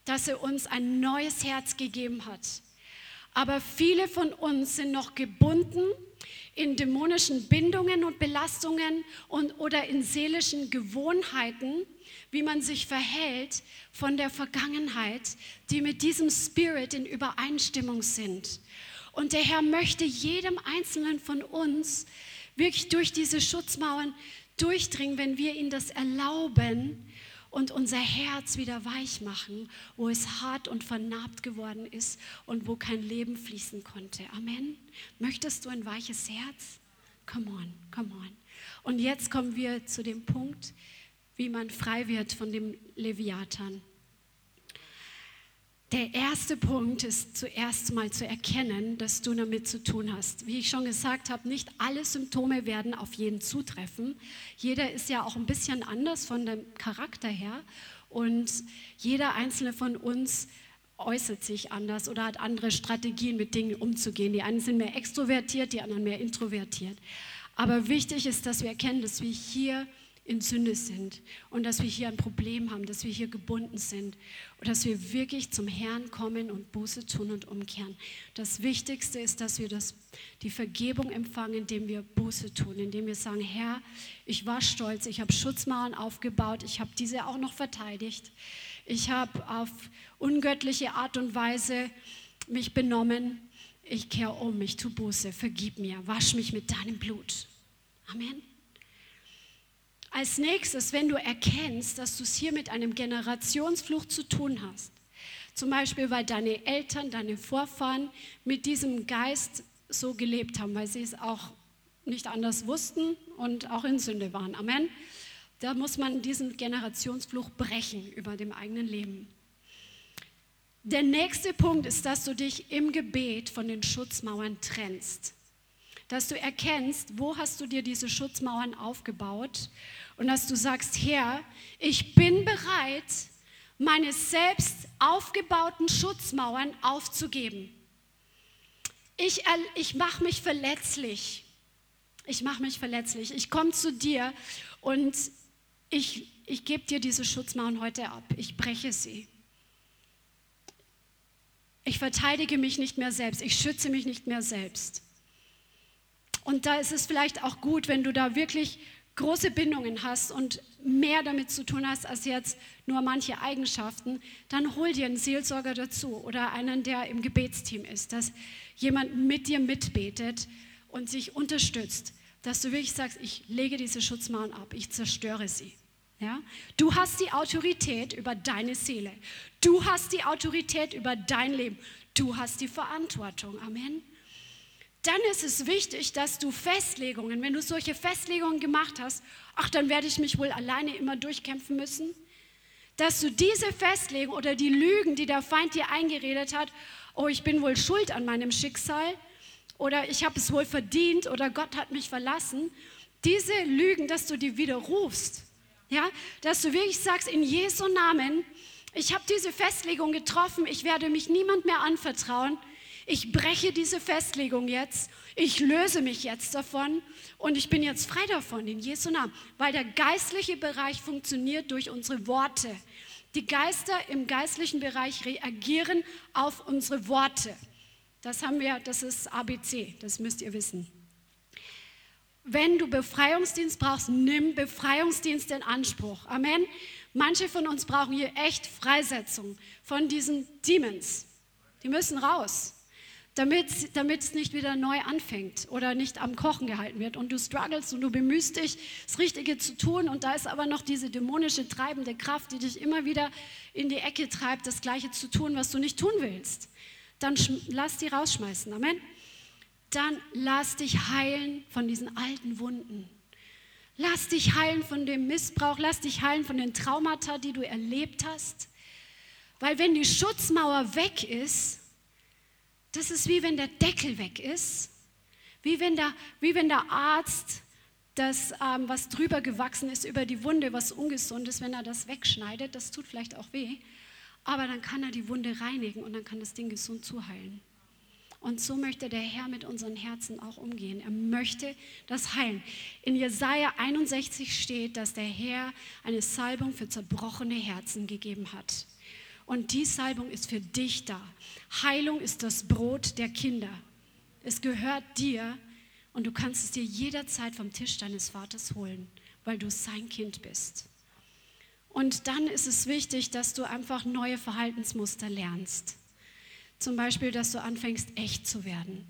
dass er uns ein neues Herz gegeben hat. Aber viele von uns sind noch gebunden in dämonischen Bindungen und Belastungen und, oder in seelischen Gewohnheiten, wie man sich verhält von der Vergangenheit, die mit diesem Spirit in Übereinstimmung sind. Und der Herr möchte jedem Einzelnen von uns wirklich durch diese Schutzmauern durchdringen, wenn wir ihm das erlauben und unser Herz wieder weich machen, wo es hart und vernarbt geworden ist und wo kein Leben fließen konnte. Amen. Möchtest du ein weiches Herz? Come on, come on. Und jetzt kommen wir zu dem Punkt, wie man frei wird von dem Leviathan. Der erste Punkt ist zuerst mal zu erkennen, dass du damit zu tun hast. Wie ich schon gesagt habe, nicht alle Symptome werden auf jeden zutreffen. Jeder ist ja auch ein bisschen anders von dem Charakter her und jeder einzelne von uns äußert sich anders oder hat andere Strategien, mit Dingen umzugehen. Die einen sind mehr extrovertiert, die anderen mehr introvertiert. Aber wichtig ist, dass wir erkennen, dass wir hier in Sünde sind und dass wir hier ein Problem haben, dass wir hier gebunden sind und dass wir wirklich zum Herrn kommen und Buße tun und umkehren. Das Wichtigste ist, dass wir das, die Vergebung empfangen, indem wir Buße tun, indem wir sagen, Herr, ich war stolz, ich habe Schutzmauern aufgebaut, ich habe diese auch noch verteidigt, ich habe auf ungöttliche Art und Weise mich benommen, ich kehre um, ich tue Buße, vergib mir, wasch mich mit deinem Blut. Amen. Als nächstes, wenn du erkennst, dass du es hier mit einem Generationsfluch zu tun hast, zum Beispiel weil deine Eltern, deine Vorfahren mit diesem Geist so gelebt haben, weil sie es auch nicht anders wussten und auch in Sünde waren. Amen. Da muss man diesen Generationsfluch brechen über dem eigenen Leben. Der nächste Punkt ist, dass du dich im Gebet von den Schutzmauern trennst. Dass du erkennst, wo hast du dir diese Schutzmauern aufgebaut und dass du sagst, Herr, ich bin bereit, meine selbst aufgebauten Schutzmauern aufzugeben. Ich, ich mache mich verletzlich. Ich mache mich verletzlich. Ich komme zu dir und ich, ich gebe dir diese Schutzmauern heute ab. Ich breche sie. Ich verteidige mich nicht mehr selbst. Ich schütze mich nicht mehr selbst. Und da ist es vielleicht auch gut, wenn du da wirklich große Bindungen hast und mehr damit zu tun hast als jetzt nur manche Eigenschaften, dann hol dir einen Seelsorger dazu oder einen, der im Gebetsteam ist, dass jemand mit dir mitbetet und sich unterstützt, dass du wirklich sagst, ich lege diese Schutzmauern ab, ich zerstöre sie. Ja? Du hast die Autorität über deine Seele. Du hast die Autorität über dein Leben. Du hast die Verantwortung. Amen dann ist es wichtig, dass du Festlegungen, wenn du solche Festlegungen gemacht hast, ach, dann werde ich mich wohl alleine immer durchkämpfen müssen, dass du diese Festlegungen oder die Lügen, die der Feind dir eingeredet hat, oh, ich bin wohl schuld an meinem Schicksal oder ich habe es wohl verdient oder Gott hat mich verlassen, diese Lügen, dass du die widerrufst, ja, dass du wirklich sagst, in Jesu Namen, ich habe diese Festlegung getroffen, ich werde mich niemand mehr anvertrauen, ich breche diese Festlegung jetzt, ich löse mich jetzt davon und ich bin jetzt frei davon in Jesu Namen, weil der geistliche Bereich funktioniert durch unsere Worte. Die Geister im geistlichen Bereich reagieren auf unsere Worte. Das haben wir, das ist ABC, das müsst ihr wissen. Wenn du Befreiungsdienst brauchst, nimm Befreiungsdienst in Anspruch. Amen. Manche von uns brauchen hier echt Freisetzung von diesen Demons. Die müssen raus damit, es nicht wieder neu anfängt oder nicht am Kochen gehalten wird. Und du struggles und du bemühst dich, das Richtige zu tun. Und da ist aber noch diese dämonische, treibende Kraft, die dich immer wieder in die Ecke treibt, das Gleiche zu tun, was du nicht tun willst. Dann lass die rausschmeißen. Amen. Dann lass dich heilen von diesen alten Wunden. Lass dich heilen von dem Missbrauch. Lass dich heilen von den Traumata, die du erlebt hast. Weil wenn die Schutzmauer weg ist, das ist wie wenn der Deckel weg ist, wie wenn der, wie wenn der Arzt das, ähm, was drüber gewachsen ist über die Wunde, was ungesund ist, wenn er das wegschneidet, das tut vielleicht auch weh, aber dann kann er die Wunde reinigen und dann kann das Ding gesund zuheilen. Und so möchte der Herr mit unseren Herzen auch umgehen. Er möchte das heilen. In Jesaja 61 steht, dass der Herr eine Salbung für zerbrochene Herzen gegeben hat. Und die Salbung ist für dich da. Heilung ist das Brot der Kinder. Es gehört dir und du kannst es dir jederzeit vom Tisch deines Vaters holen, weil du sein Kind bist. Und dann ist es wichtig, dass du einfach neue Verhaltensmuster lernst. Zum Beispiel, dass du anfängst, echt zu werden,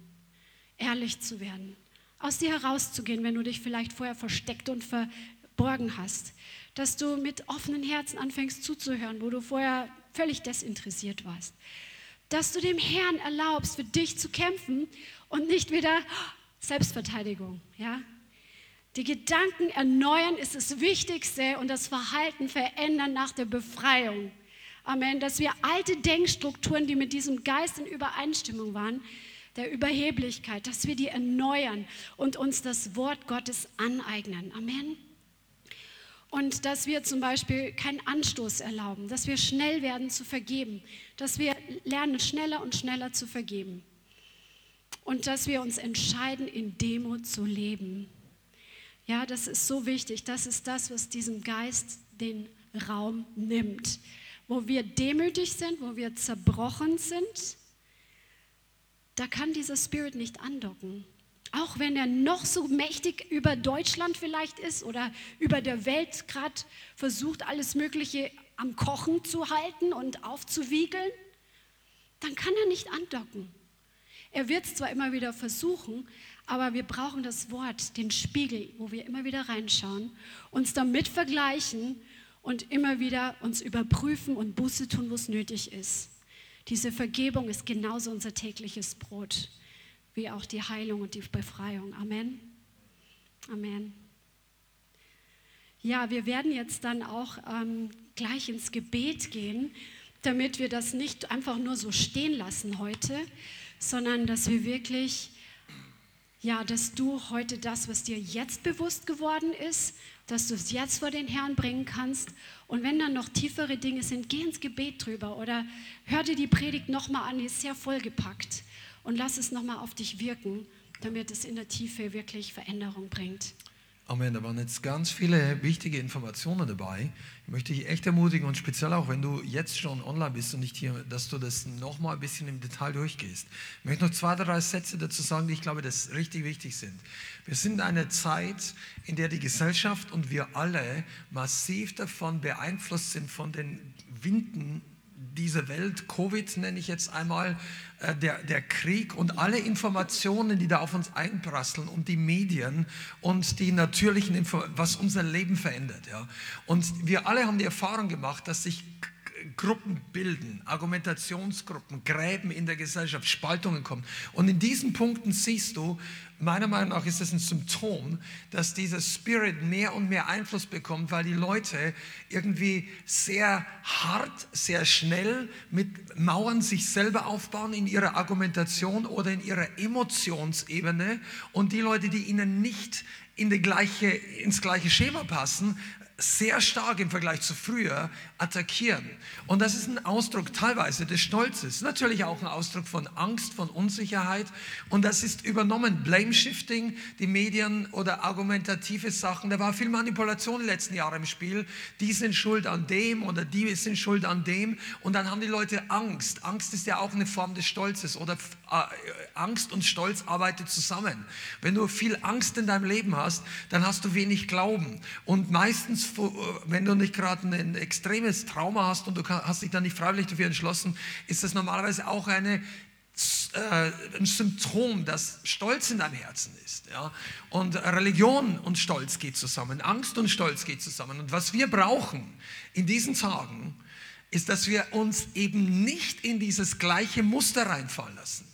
ehrlich zu werden, aus dir herauszugehen, wenn du dich vielleicht vorher versteckt und verborgen hast. Dass du mit offenen Herzen anfängst zuzuhören, wo du vorher völlig desinteressiert warst. Dass du dem Herrn erlaubst, für dich zu kämpfen und nicht wieder Selbstverteidigung. Ja? Die Gedanken erneuern ist das Wichtigste und das Verhalten verändern nach der Befreiung. Amen. Dass wir alte Denkstrukturen, die mit diesem Geist in Übereinstimmung waren, der Überheblichkeit, dass wir die erneuern und uns das Wort Gottes aneignen. Amen. Und dass wir zum Beispiel keinen Anstoß erlauben, dass wir schnell werden zu vergeben, dass wir lernen, schneller und schneller zu vergeben. Und dass wir uns entscheiden, in Demut zu leben. Ja, das ist so wichtig. Das ist das, was diesem Geist den Raum nimmt. Wo wir demütig sind, wo wir zerbrochen sind, da kann dieser Spirit nicht andocken. Auch wenn er noch so mächtig über Deutschland vielleicht ist oder über der Welt gerade versucht, alles Mögliche am Kochen zu halten und aufzuwiegeln, dann kann er nicht andocken. Er wird es zwar immer wieder versuchen, aber wir brauchen das Wort, den Spiegel, wo wir immer wieder reinschauen, uns damit vergleichen und immer wieder uns überprüfen und Buße tun, wo es nötig ist. Diese Vergebung ist genauso unser tägliches Brot wie auch die Heilung und die Befreiung. Amen. Amen. Ja, wir werden jetzt dann auch ähm, gleich ins Gebet gehen. damit wir das nicht einfach nur so stehen lassen heute, sondern dass wir wirklich, ja, dass du heute das, was dir jetzt bewusst geworden ist, dass du es jetzt vor den Herrn bringen kannst. Und wenn dann noch tiefere Dinge sind, geh ins Gebet drüber oder hör dir die Predigt nochmal an, die ist sehr vollgepackt. Und lass es nochmal auf dich wirken, damit es in der Tiefe wirklich Veränderung bringt. Amen. Da waren jetzt ganz viele wichtige Informationen dabei. Ich möchte dich echt ermutigen und speziell auch, wenn du jetzt schon online bist und nicht hier, dass du das nochmal ein bisschen im Detail durchgehst. Ich möchte noch zwei, drei Sätze dazu sagen, die ich glaube, dass richtig wichtig sind. Wir sind in einer Zeit, in der die Gesellschaft und wir alle massiv davon beeinflusst sind, von den Winden dieser Welt, Covid nenne ich jetzt einmal, äh, der, der Krieg und alle Informationen, die da auf uns einprasseln und die Medien und die natürlichen, Info was unser Leben verändert. Ja. Und wir alle haben die Erfahrung gemacht, dass sich Gruppen bilden, Argumentationsgruppen, Gräben in der Gesellschaft, Spaltungen kommen. Und in diesen Punkten siehst du, meiner Meinung nach ist es ein Symptom, dass dieser Spirit mehr und mehr Einfluss bekommt, weil die Leute irgendwie sehr hart, sehr schnell mit Mauern sich selber aufbauen in ihrer Argumentation oder in ihrer Emotionsebene und die Leute, die ihnen nicht in die gleiche, ins gleiche Schema passen, sehr stark im Vergleich zu früher attackieren. Und das ist ein Ausdruck teilweise des Stolzes, natürlich auch ein Ausdruck von Angst, von Unsicherheit. Und das ist übernommen. Blame Shifting, die Medien oder argumentative Sachen. Da war viel Manipulation die letzten Jahre im Spiel. Die sind schuld an dem oder die sind schuld an dem. Und dann haben die Leute Angst. Angst ist ja auch eine Form des Stolzes oder äh, Angst und Stolz arbeitet zusammen. Wenn du viel Angst in deinem Leben hast, dann hast du wenig Glauben. Und meistens wenn du nicht gerade ein extremes Trauma hast und du hast dich dann nicht freiwillig dafür entschlossen, ist das normalerweise auch eine, äh, ein Symptom, dass Stolz in deinem Herzen ist. Ja? Und Religion und Stolz geht zusammen, Angst und Stolz geht zusammen. Und was wir brauchen in diesen Tagen, ist, dass wir uns eben nicht in dieses gleiche Muster reinfallen lassen.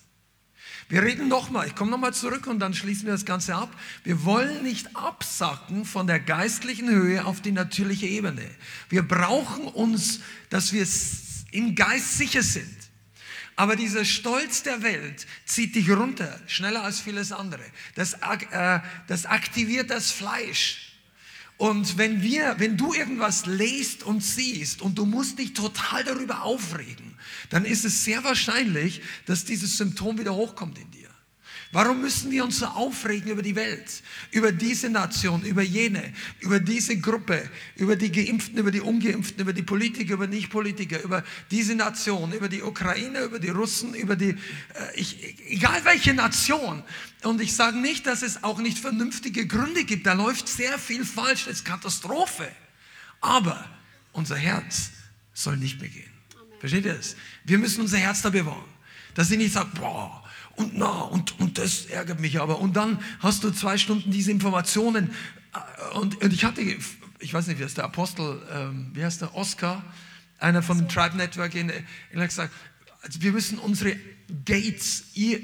Wir reden nochmal, ich komme nochmal zurück und dann schließen wir das Ganze ab. Wir wollen nicht absacken von der geistlichen Höhe auf die natürliche Ebene. Wir brauchen uns, dass wir im Geist sicher sind. Aber dieser Stolz der Welt zieht dich runter, schneller als vieles andere. Das, äh, das aktiviert das Fleisch. Und wenn wir, wenn du irgendwas lest und siehst und du musst dich total darüber aufregen, dann ist es sehr wahrscheinlich, dass dieses Symptom wieder hochkommt in dir. Warum müssen wir uns so aufregen über die Welt, über diese Nation, über jene, über diese Gruppe, über die Geimpften, über die Ungeimpften, über die Politiker, über Nicht-Politiker, über diese Nation, über die Ukraine, über die Russen, über die, äh, ich, egal welche Nation. Und ich sage nicht, dass es auch nicht vernünftige Gründe gibt. Da läuft sehr viel falsch, das ist Katastrophe. Aber unser Herz soll nicht mehr gehen. Versteht ihr das? Wir müssen unser Herz da bewahren. Dass sie nicht sagt, boah, und na, und, und das ärgert mich aber. Und dann hast du zwei Stunden diese Informationen. Äh, und, und ich hatte, ich weiß nicht, wie heißt der Apostel, ähm, wie heißt der, Oscar, einer von dem Tribe Network, in, in gesagt, also wir müssen unsere Gates, äh,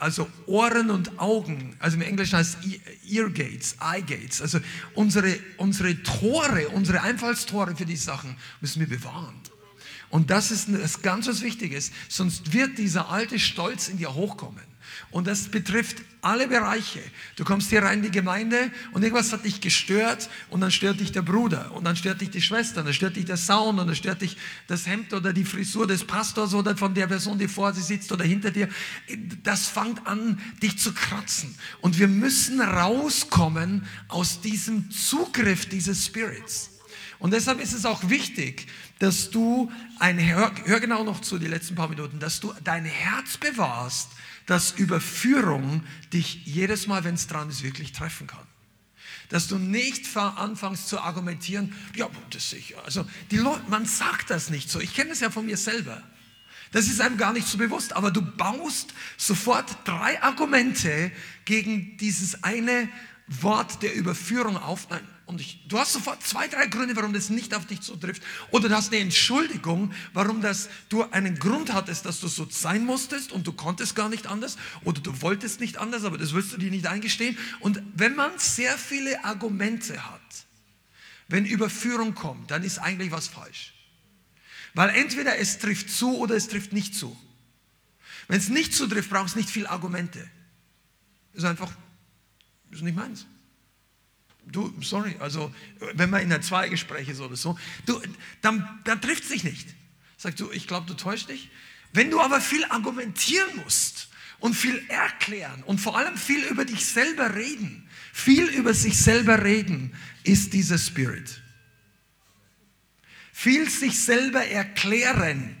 also Ohren und Augen, also im Englischen heißt Ear Gates, Eye Gates, also unsere, unsere Tore, unsere Einfallstore für die Sachen müssen wir bewahren. Und das ist das ganz was Wichtiges, sonst wird dieser alte Stolz in dir hochkommen. Und das betrifft alle Bereiche. Du kommst hier rein in die Gemeinde und irgendwas hat dich gestört und dann stört dich der Bruder und dann stört dich die Schwester, dann stört dich der Sound und dann stört dich das Hemd oder die Frisur des Pastors oder von der Person, die vor dir sitzt oder hinter dir. Das fängt an, dich zu kratzen. Und wir müssen rauskommen aus diesem Zugriff dieses Spirits. Und deshalb ist es auch wichtig, dass du ein, hör, hör genau noch zu, die letzten paar Minuten, dass du dein Herz bewahrst, dass Überführung dich jedes Mal, wenn es dran ist, wirklich treffen kann. Dass du nicht anfängst zu argumentieren, ja, das ist sicher. Also, die Leute, man sagt das nicht so. Ich kenne es ja von mir selber. Das ist einem gar nicht so bewusst, aber du baust sofort drei Argumente gegen dieses eine Wort der Überführung auf. Nein, und ich, du hast sofort zwei, drei Gründe, warum das nicht auf dich zutrifft. Oder du hast eine Entschuldigung, warum das, du einen Grund hattest, dass du so sein musstest und du konntest gar nicht anders. Oder du wolltest nicht anders, aber das willst du dir nicht eingestehen. Und wenn man sehr viele Argumente hat, wenn Überführung kommt, dann ist eigentlich was falsch. Weil entweder es trifft zu oder es trifft nicht zu. Wenn es nicht zutrifft, brauchst du nicht viel Argumente. Ist einfach, ist nicht meins. Du, sorry, also wenn man in ein Zweigespräch ist oder so, du, dann, dann trifft sich nicht. Sagst du, ich glaube, du täuschst dich. Wenn du aber viel argumentieren musst und viel erklären und vor allem viel über dich selber reden, viel über sich selber reden, ist dieser Spirit. Viel sich selber erklären.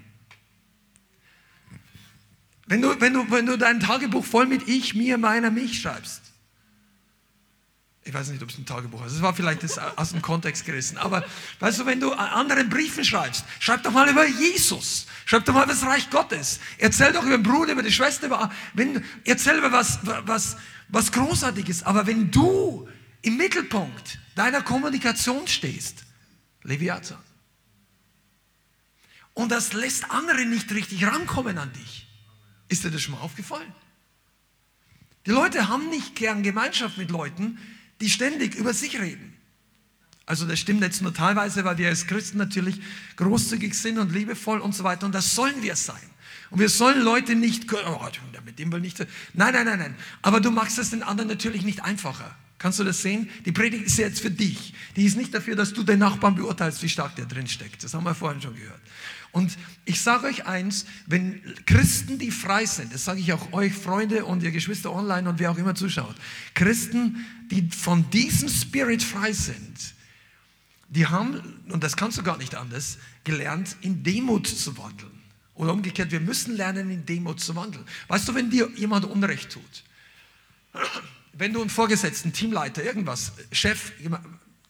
Wenn du, wenn, du, wenn du dein Tagebuch voll mit ich, mir, meiner, mich schreibst, ich weiß nicht, ob es ein Tagebuch ist. Es war vielleicht das aus dem Kontext gerissen. Aber weißt du, wenn du anderen Briefen schreibst, schreib doch mal über Jesus. Schreib doch mal über das Reich Gottes. Erzähl doch über den Bruder, über die Schwester. Über, wenn, erzähl über was, was, was Großartiges. Aber wenn du im Mittelpunkt deiner Kommunikation stehst, Leviathan. Und das lässt andere nicht richtig rankommen an dich. Ist dir das schon mal aufgefallen? Die Leute haben nicht gern Gemeinschaft mit Leuten, die ständig über sich reden. Also das stimmt jetzt nur teilweise, weil wir als Christen natürlich großzügig sind und liebevoll und so weiter. Und das sollen wir sein. Und wir sollen Leute nicht, oh, mit dem will nicht. Nein, nein, nein, nein. Aber du machst es den anderen natürlich nicht einfacher. Kannst du das sehen? Die Predigt ist jetzt für dich. Die ist nicht dafür, dass du den Nachbarn beurteilst, wie stark der drin steckt. Das haben wir vorhin schon gehört. Und ich sage euch eins, wenn Christen, die frei sind, das sage ich auch euch Freunde und ihr Geschwister online und wer auch immer zuschaut, Christen, die von diesem Spirit frei sind, die haben, und das kannst du gar nicht anders, gelernt, in Demut zu wandeln. Oder umgekehrt, wir müssen lernen, in Demut zu wandeln. Weißt du, wenn dir jemand Unrecht tut, wenn du einen Vorgesetzten, Teamleiter, irgendwas, Chef,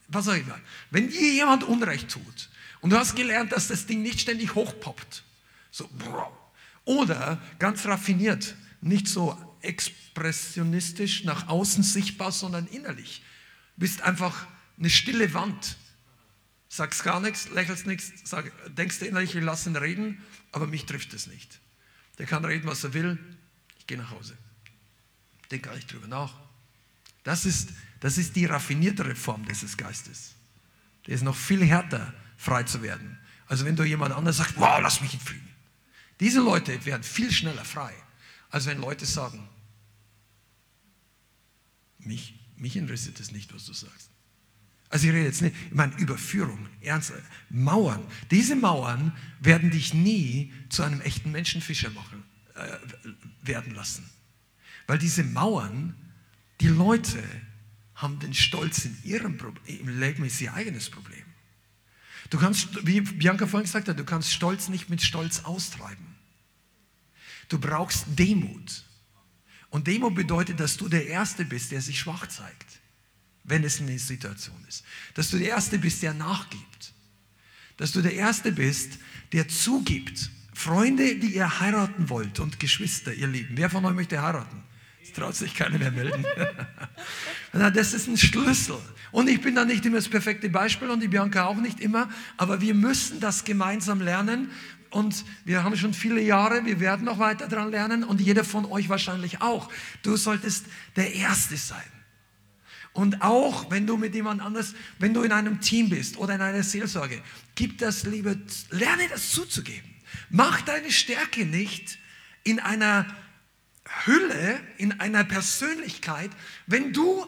was auch immer, wenn dir jemand Unrecht tut, und du hast gelernt, dass das Ding nicht ständig hochpoppt. So, oder ganz raffiniert, nicht so expressionistisch nach außen sichtbar, sondern innerlich. Du bist einfach eine stille Wand. Sagst gar nichts, lächelst nichts, sag, denkst innerlich, wir lassen reden, aber mich trifft es nicht. Der kann reden, was er will, ich gehe nach Hause. Denk gar nicht drüber nach. Das ist, das ist die raffiniertere Form dieses Geistes. Der ist noch viel härter frei zu werden. Also wenn du jemand anderes sagst, wow, lass mich in Frieden. Diese Leute werden viel schneller frei, als wenn Leute sagen, mich, mich interessiert es nicht, was du sagst. Also ich rede jetzt nicht, ich meine Überführung, Ernst, Mauern. Diese Mauern werden dich nie zu einem echten Menschenfischer machen, äh, werden lassen. Weil diese Mauern, die Leute haben den Stolz in ihrem Problem, im Leben ist ihr eigenes Problem. Du kannst, wie Bianca vorhin gesagt hat, du kannst Stolz nicht mit Stolz austreiben. Du brauchst Demut. Und Demut bedeutet, dass du der Erste bist, der sich schwach zeigt, wenn es eine Situation ist. Dass du der Erste bist, der nachgibt. Dass du der Erste bist, der zugibt. Freunde, die ihr heiraten wollt und Geschwister, ihr Lieben. Wer von euch möchte heiraten? Traut sich keiner mehr melden. (laughs) das ist ein Schlüssel. Und ich bin da nicht immer das perfekte Beispiel und die Bianca auch nicht immer, aber wir müssen das gemeinsam lernen. Und wir haben schon viele Jahre, wir werden noch weiter daran lernen und jeder von euch wahrscheinlich auch. Du solltest der Erste sein. Und auch wenn du mit jemand anders, wenn du in einem Team bist oder in einer Seelsorge, gib das Liebe, lerne das zuzugeben. Mach deine Stärke nicht in einer Hülle, in einer Persönlichkeit, wenn du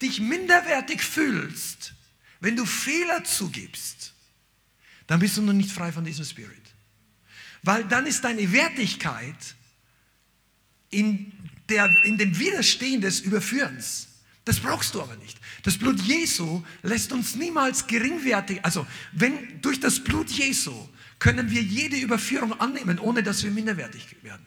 dich minderwertig fühlst, wenn du Fehler zugibst, dann bist du noch nicht frei von diesem Spirit. Weil dann ist deine Wertigkeit in, der, in dem Widerstehen des Überführens. Das brauchst du aber nicht. Das Blut Jesu lässt uns niemals geringwertig, also wenn durch das Blut Jesu können wir jede Überführung annehmen, ohne dass wir minderwertig werden.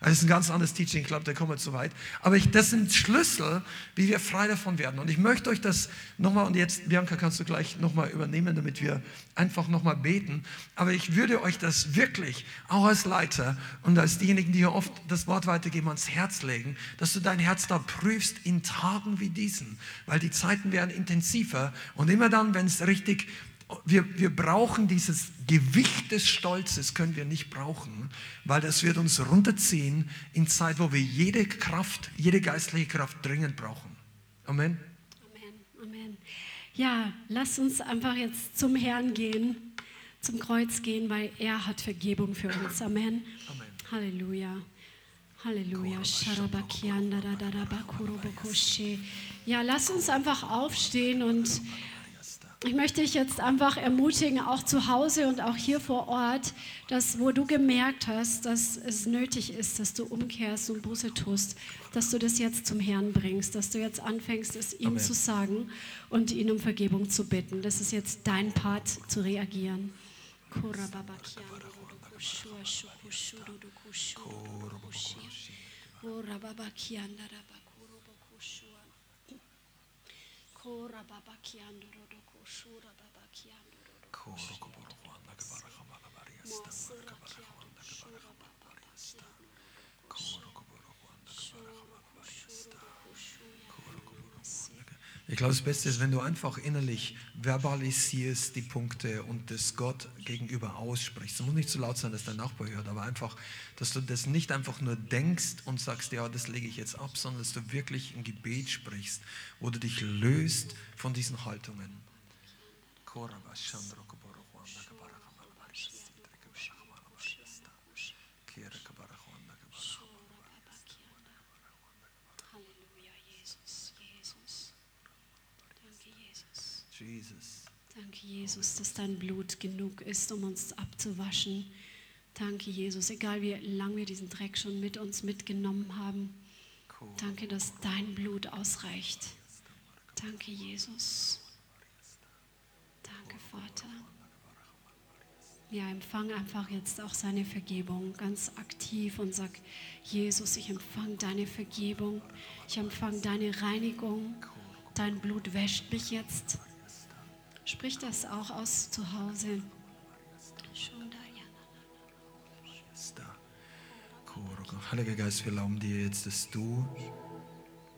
Das ist ein ganz anderes Teaching, ich glaube, da kommen wir zu weit. Aber ich, das sind Schlüssel, wie wir frei davon werden. Und ich möchte euch das nochmal, und jetzt, Bianca, kannst du gleich nochmal übernehmen, damit wir einfach nochmal beten. Aber ich würde euch das wirklich, auch als Leiter und als diejenigen, die hier oft das Wort weitergeben, ans Herz legen, dass du dein Herz da prüfst in Tagen wie diesen. Weil die Zeiten werden intensiver. Und immer dann, wenn es richtig wir, wir brauchen dieses Gewicht des Stolzes, können wir nicht brauchen, weil das wird uns runterziehen in Zeit, wo wir jede Kraft, jede geistliche Kraft dringend brauchen. Amen. Amen, Amen. Ja, lass uns einfach jetzt zum Herrn gehen, zum Kreuz gehen, weil er hat Vergebung für uns. Amen. Amen. Halleluja. Halleluja. Ja, lass uns einfach aufstehen und ich möchte dich jetzt einfach ermutigen, auch zu Hause und auch hier vor Ort, dass wo du gemerkt hast, dass es nötig ist, dass du umkehrst und Buße tust, dass du das jetzt zum Herrn bringst, dass du jetzt anfängst, es ihm Amen. zu sagen und ihn um Vergebung zu bitten. Das ist jetzt dein Part zu reagieren. Ich glaube, das Beste ist, wenn du einfach innerlich verbalisierst die Punkte und das Gott gegenüber aussprichst. Es muss nicht so laut sein, dass dein Nachbar hört, aber einfach, dass du das nicht einfach nur denkst und sagst, ja, das lege ich jetzt ab, sondern dass du wirklich ein Gebet sprichst, wo du dich löst von diesen Haltungen. Danke, Jesus, dass dein Blut genug ist, um uns abzuwaschen. Danke, Jesus, egal wie lange wir diesen Dreck schon mit uns mitgenommen haben. Danke, dass dein Blut ausreicht. Danke, Jesus. Danke, Vater. Ja, empfang einfach jetzt auch seine Vergebung ganz aktiv und sag, Jesus, ich empfange deine Vergebung. Ich empfange deine Reinigung. Dein Blut wäscht mich jetzt. Sprich das auch aus zu Hause. Heiliger Geist, wir erlauben dir jetzt, dass du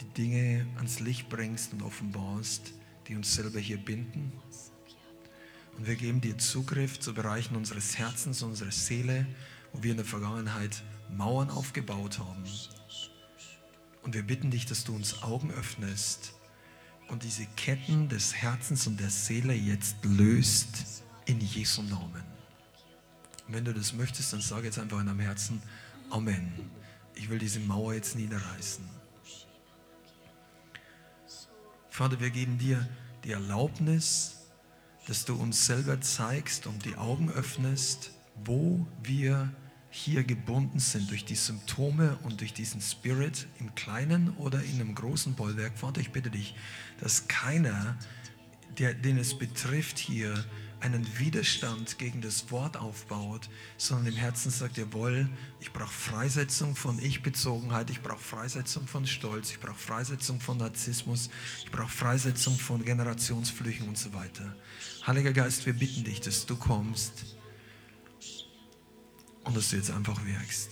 die Dinge ans Licht bringst und offenbarst, die uns selber hier binden. Und wir geben dir Zugriff zu Bereichen unseres Herzens, unserer Seele, wo wir in der Vergangenheit Mauern aufgebaut haben. Und wir bitten dich, dass du uns Augen öffnest und diese Ketten des Herzens und der Seele jetzt löst in Jesu Namen. Und wenn du das möchtest, dann sage jetzt einfach in deinem Herzen Amen. Ich will diese Mauer jetzt niederreißen. Vater, wir geben dir die Erlaubnis, dass du uns selber zeigst und die Augen öffnest, wo wir hier gebunden sind durch die Symptome und durch diesen Spirit im kleinen oder in einem großen Bollwerk. Vater, ich bitte dich, dass keiner, der, den es betrifft, hier einen Widerstand gegen das Wort aufbaut, sondern im Herzen sagt, jawohl, ich brauche Freisetzung von Ich-Bezogenheit, ich brauche Freisetzung von Stolz, ich brauche Freisetzung von Narzissmus, ich brauche Freisetzung von Generationsflüchen und so weiter. Heiliger Geist, wir bitten dich, dass du kommst und dass du jetzt einfach wirkst.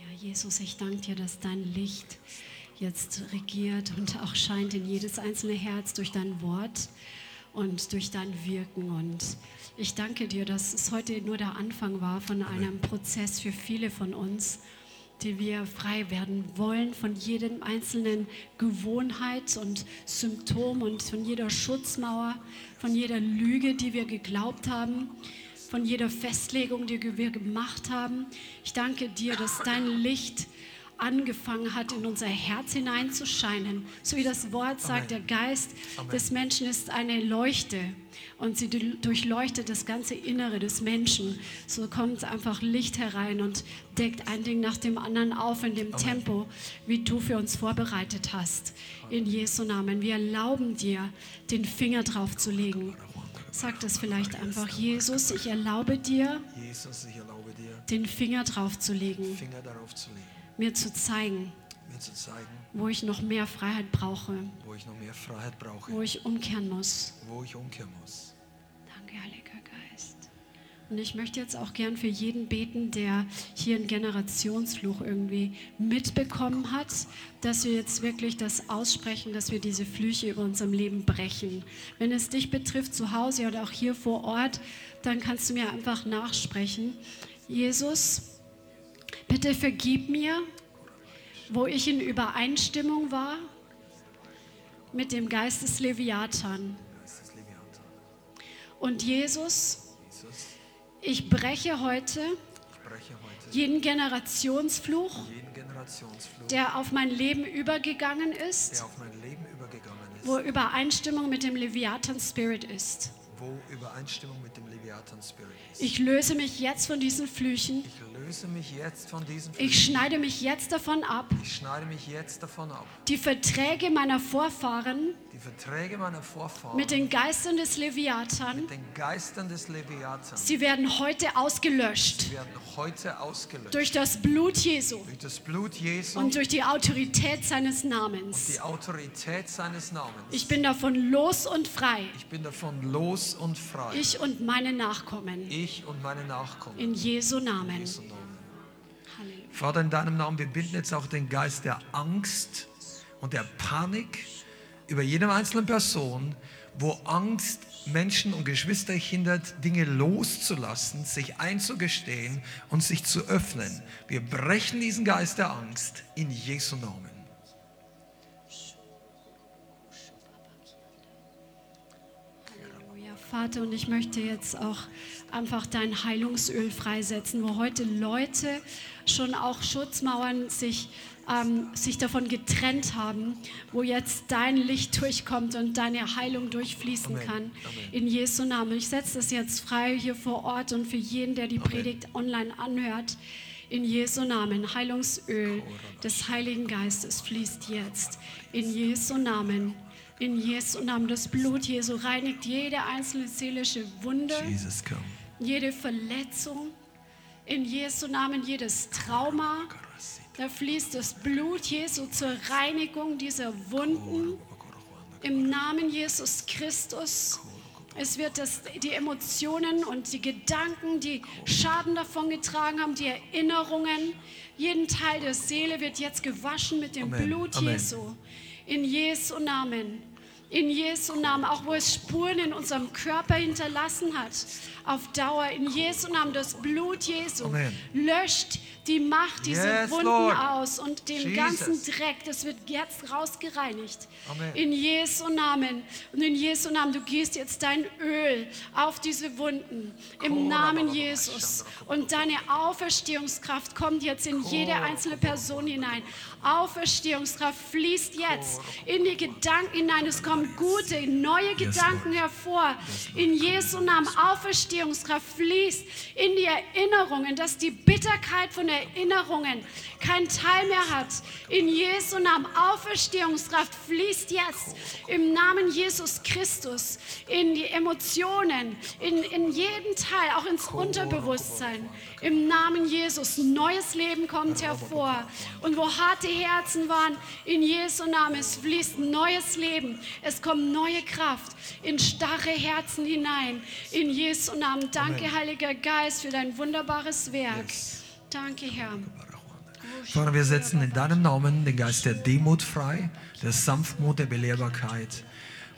Ja, Jesus, ich danke dir, dass dein Licht jetzt regiert und auch scheint in jedes einzelne Herz durch dein Wort und durch dein Wirken. Und ich danke dir, dass es heute nur der Anfang war von einem Prozess für viele von uns, die wir frei werden wollen von jedem einzelnen Gewohnheit und Symptom und von jeder Schutzmauer, von jeder Lüge, die wir geglaubt haben, von jeder Festlegung, die wir gemacht haben. Ich danke dir, dass dein Licht angefangen hat, in unser Herz hineinzuscheinen. So wie das Wort sagt, der Geist Amen. des Menschen ist eine Leuchte und sie du- durchleuchtet das ganze Innere des Menschen. So kommt einfach Licht herein und deckt ein Ding nach dem anderen auf in dem Tempo, wie du für uns vorbereitet hast. In Jesu Namen. Wir erlauben dir, den Finger drauf zu legen. Sag das vielleicht einfach. Jesus, ich erlaube dir, Jesus, ich erlaube dir, den Finger drauf zu legen, Finger darauf zu legen, mir zu zeigen, mir zu zeigen, wo ich noch mehr Freiheit brauche, wo ich noch mehr Freiheit brauche, wo ich umkehren muss. wo ich umkehren muss. Danke, Heiliger Geist. Und ich möchte jetzt auch gern für jeden beten, der hier einen Generationsfluch irgendwie mitbekommen hat, dass wir jetzt wirklich das aussprechen, dass wir diese Flüche über unserem Leben brechen. Wenn es dich betrifft, zu Hause oder auch hier vor Ort, dann kannst du mir einfach nachsprechen. Jesus, bitte vergib mir, wo ich in Übereinstimmung war mit dem Geist des Leviathan. Und Jesus, ich breche heute jeden Generationsfluch, der auf mein Leben übergegangen der ist, auf mein Leben übergegangen ist, wo Übereinstimmung mit dem Leviathan Spirit ist. wo Übereinstimmung mit dem Leviathan Spirit ist. Ich löse mich jetzt von diesen Flüchen. Ich Ich schneide mich jetzt davon ab, Ich schneide mich jetzt davon ab. die Verträge meiner Vorfahren Die Verträge meiner Vorfahren mit den Geistern des Leviathan, mit den Geistern des Leviathans sie werden heute ausgelöscht werden heute ausgelöscht. durch das Blut Jesu durch das Blut Jesu und durch die Autorität seines die Namens. Autorität seines Namens. Ich bin davon los und frei, Ich bin davon los und frei. ich und meine Nachkommen. Ich und meine Nachkommen. In Jesu Namen. Jesu Namen. Vater, in deinem Namen, wir binden jetzt auch den Geist der Angst und der Panik über jede einzelne Person, wo Angst Menschen und Geschwister hindert, Dinge loszulassen, sich einzugestehen und sich zu öffnen. Wir brechen diesen Geist der Angst in Jesu Namen. Halleluja, Vater, und ich möchte jetzt auch einfach dein Heilungsöl freisetzen, wo heute Leute schon auch Schutzmauern sich, ähm, sich davon getrennt haben, wo jetzt dein Licht durchkommt und deine Heilung durchfließen Amen. kann. Amen. In Jesu Namen. Ich setze das jetzt frei hier vor Ort und für jeden, der die Amen. Predigt online anhört. In Jesu Namen. Heilungsöl des Heiligen Geistes fließt jetzt. In Jesu Namen. In Jesu Namen. Das Blut Jesu reinigt jede einzelne seelische Wunde, Jesus, jede Verletzung. In Jesu Namen jedes Trauma. Da fließt das Blut Jesu zur Reinigung dieser Wunden. Im Namen Jesus Christus. Es wird das, die Emotionen und die Gedanken, die Schaden davon getragen haben, die Erinnerungen, jeden Teil der Seele wird jetzt gewaschen mit dem Amen. Blut Amen. Jesu. In Jesu Namen. In Jesu Namen, auch wo es Spuren in unserem Körper hinterlassen hat, auf Dauer. In Jesu Namen, das Blut Jesu Amen. löscht die Macht dieser Yes, Wunden Lord. aus und den Jesus. ganzen Dreck, das wird jetzt rausgereinigt. Amen. In Jesu Namen. Und in Jesu Namen, du gießt jetzt dein Öl auf diese Wunden. Im Namen Jesus. Und deine Auferstehungskraft kommt jetzt in jede einzelne Person hinein. Auferstehungskraft fließt jetzt in die Gedanken hinein. Es kommen gute, neue Gedanken hervor. In Jesu Namen Auferstehungskraft fließt in die Erinnerungen, dass die Bitterkeit von Erinnerungen keinen Teil mehr hat. In Jesu Namen Auferstehungskraft fließt jetzt im Namen Jesus Christus in die Emotionen, in, in jeden Teil, auch ins Unterbewusstsein. Im Namen Jesus neues Leben kommt hervor. Und wo harte Herzen waren, in Jesu Namen, es fließt neues Leben. Es kommt neue Kraft in starre Herzen hinein. In Jesu Namen. Danke, Amen. Heiliger Geist, für dein wunderbares Werk. Yes. Danke, Herr. Vater, wir setzen in deinem Namen den Geist der Demut frei, der Sanftmut, der Belehrbarkeit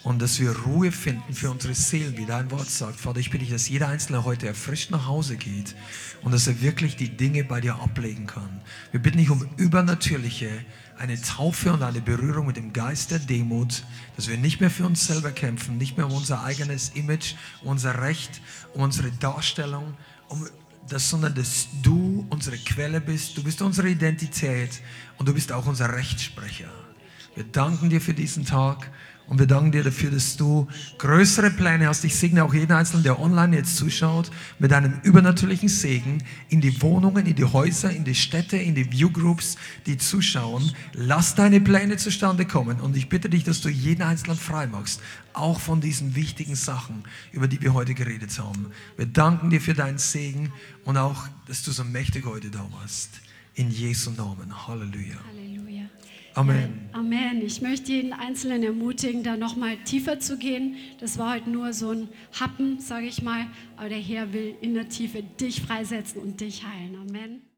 und dass wir Ruhe finden für unsere Seelen, wie dein Wort sagt. Vater, ich bitte dich, dass jeder Einzelne heute erfrischt nach Hause geht und dass er wirklich die Dinge bei dir ablegen kann. Wir bitten dich um übernatürliche, eine Taufe und eine Berührung mit dem Geist der Demut, dass wir nicht mehr für uns selber kämpfen, nicht mehr um unser eigenes Image, unser Recht, unsere Darstellung, um das, sondern dass du unsere Quelle bist, du bist unsere Identität und du bist auch unser Rechtsprecher. Wir danken dir für diesen Tag und wir danken dir dafür, dass du größere Pläne hast. Ich segne auch jeden Einzelnen, der online jetzt zuschaut, mit einem übernatürlichen Segen in die Wohnungen, in die Häuser, in die Städte, in die Viewgroups, die zuschauen. Lass deine Pläne zustande kommen und ich bitte dich, dass du jeden Einzelnen frei machst, auch von diesen wichtigen Sachen, über die wir heute geredet haben. Wir danken dir für deinen Segen und auch, dass du so mächtig heute da warst. In Jesu Namen. Halleluja. Halleluja. Amen. Amen. Ich möchte jeden Einzelnen ermutigen, da nochmal tiefer zu gehen. Das war heute nur so ein Happen, sage ich mal. Aber der Herr will in der Tiefe dich freisetzen und dich heilen. Amen.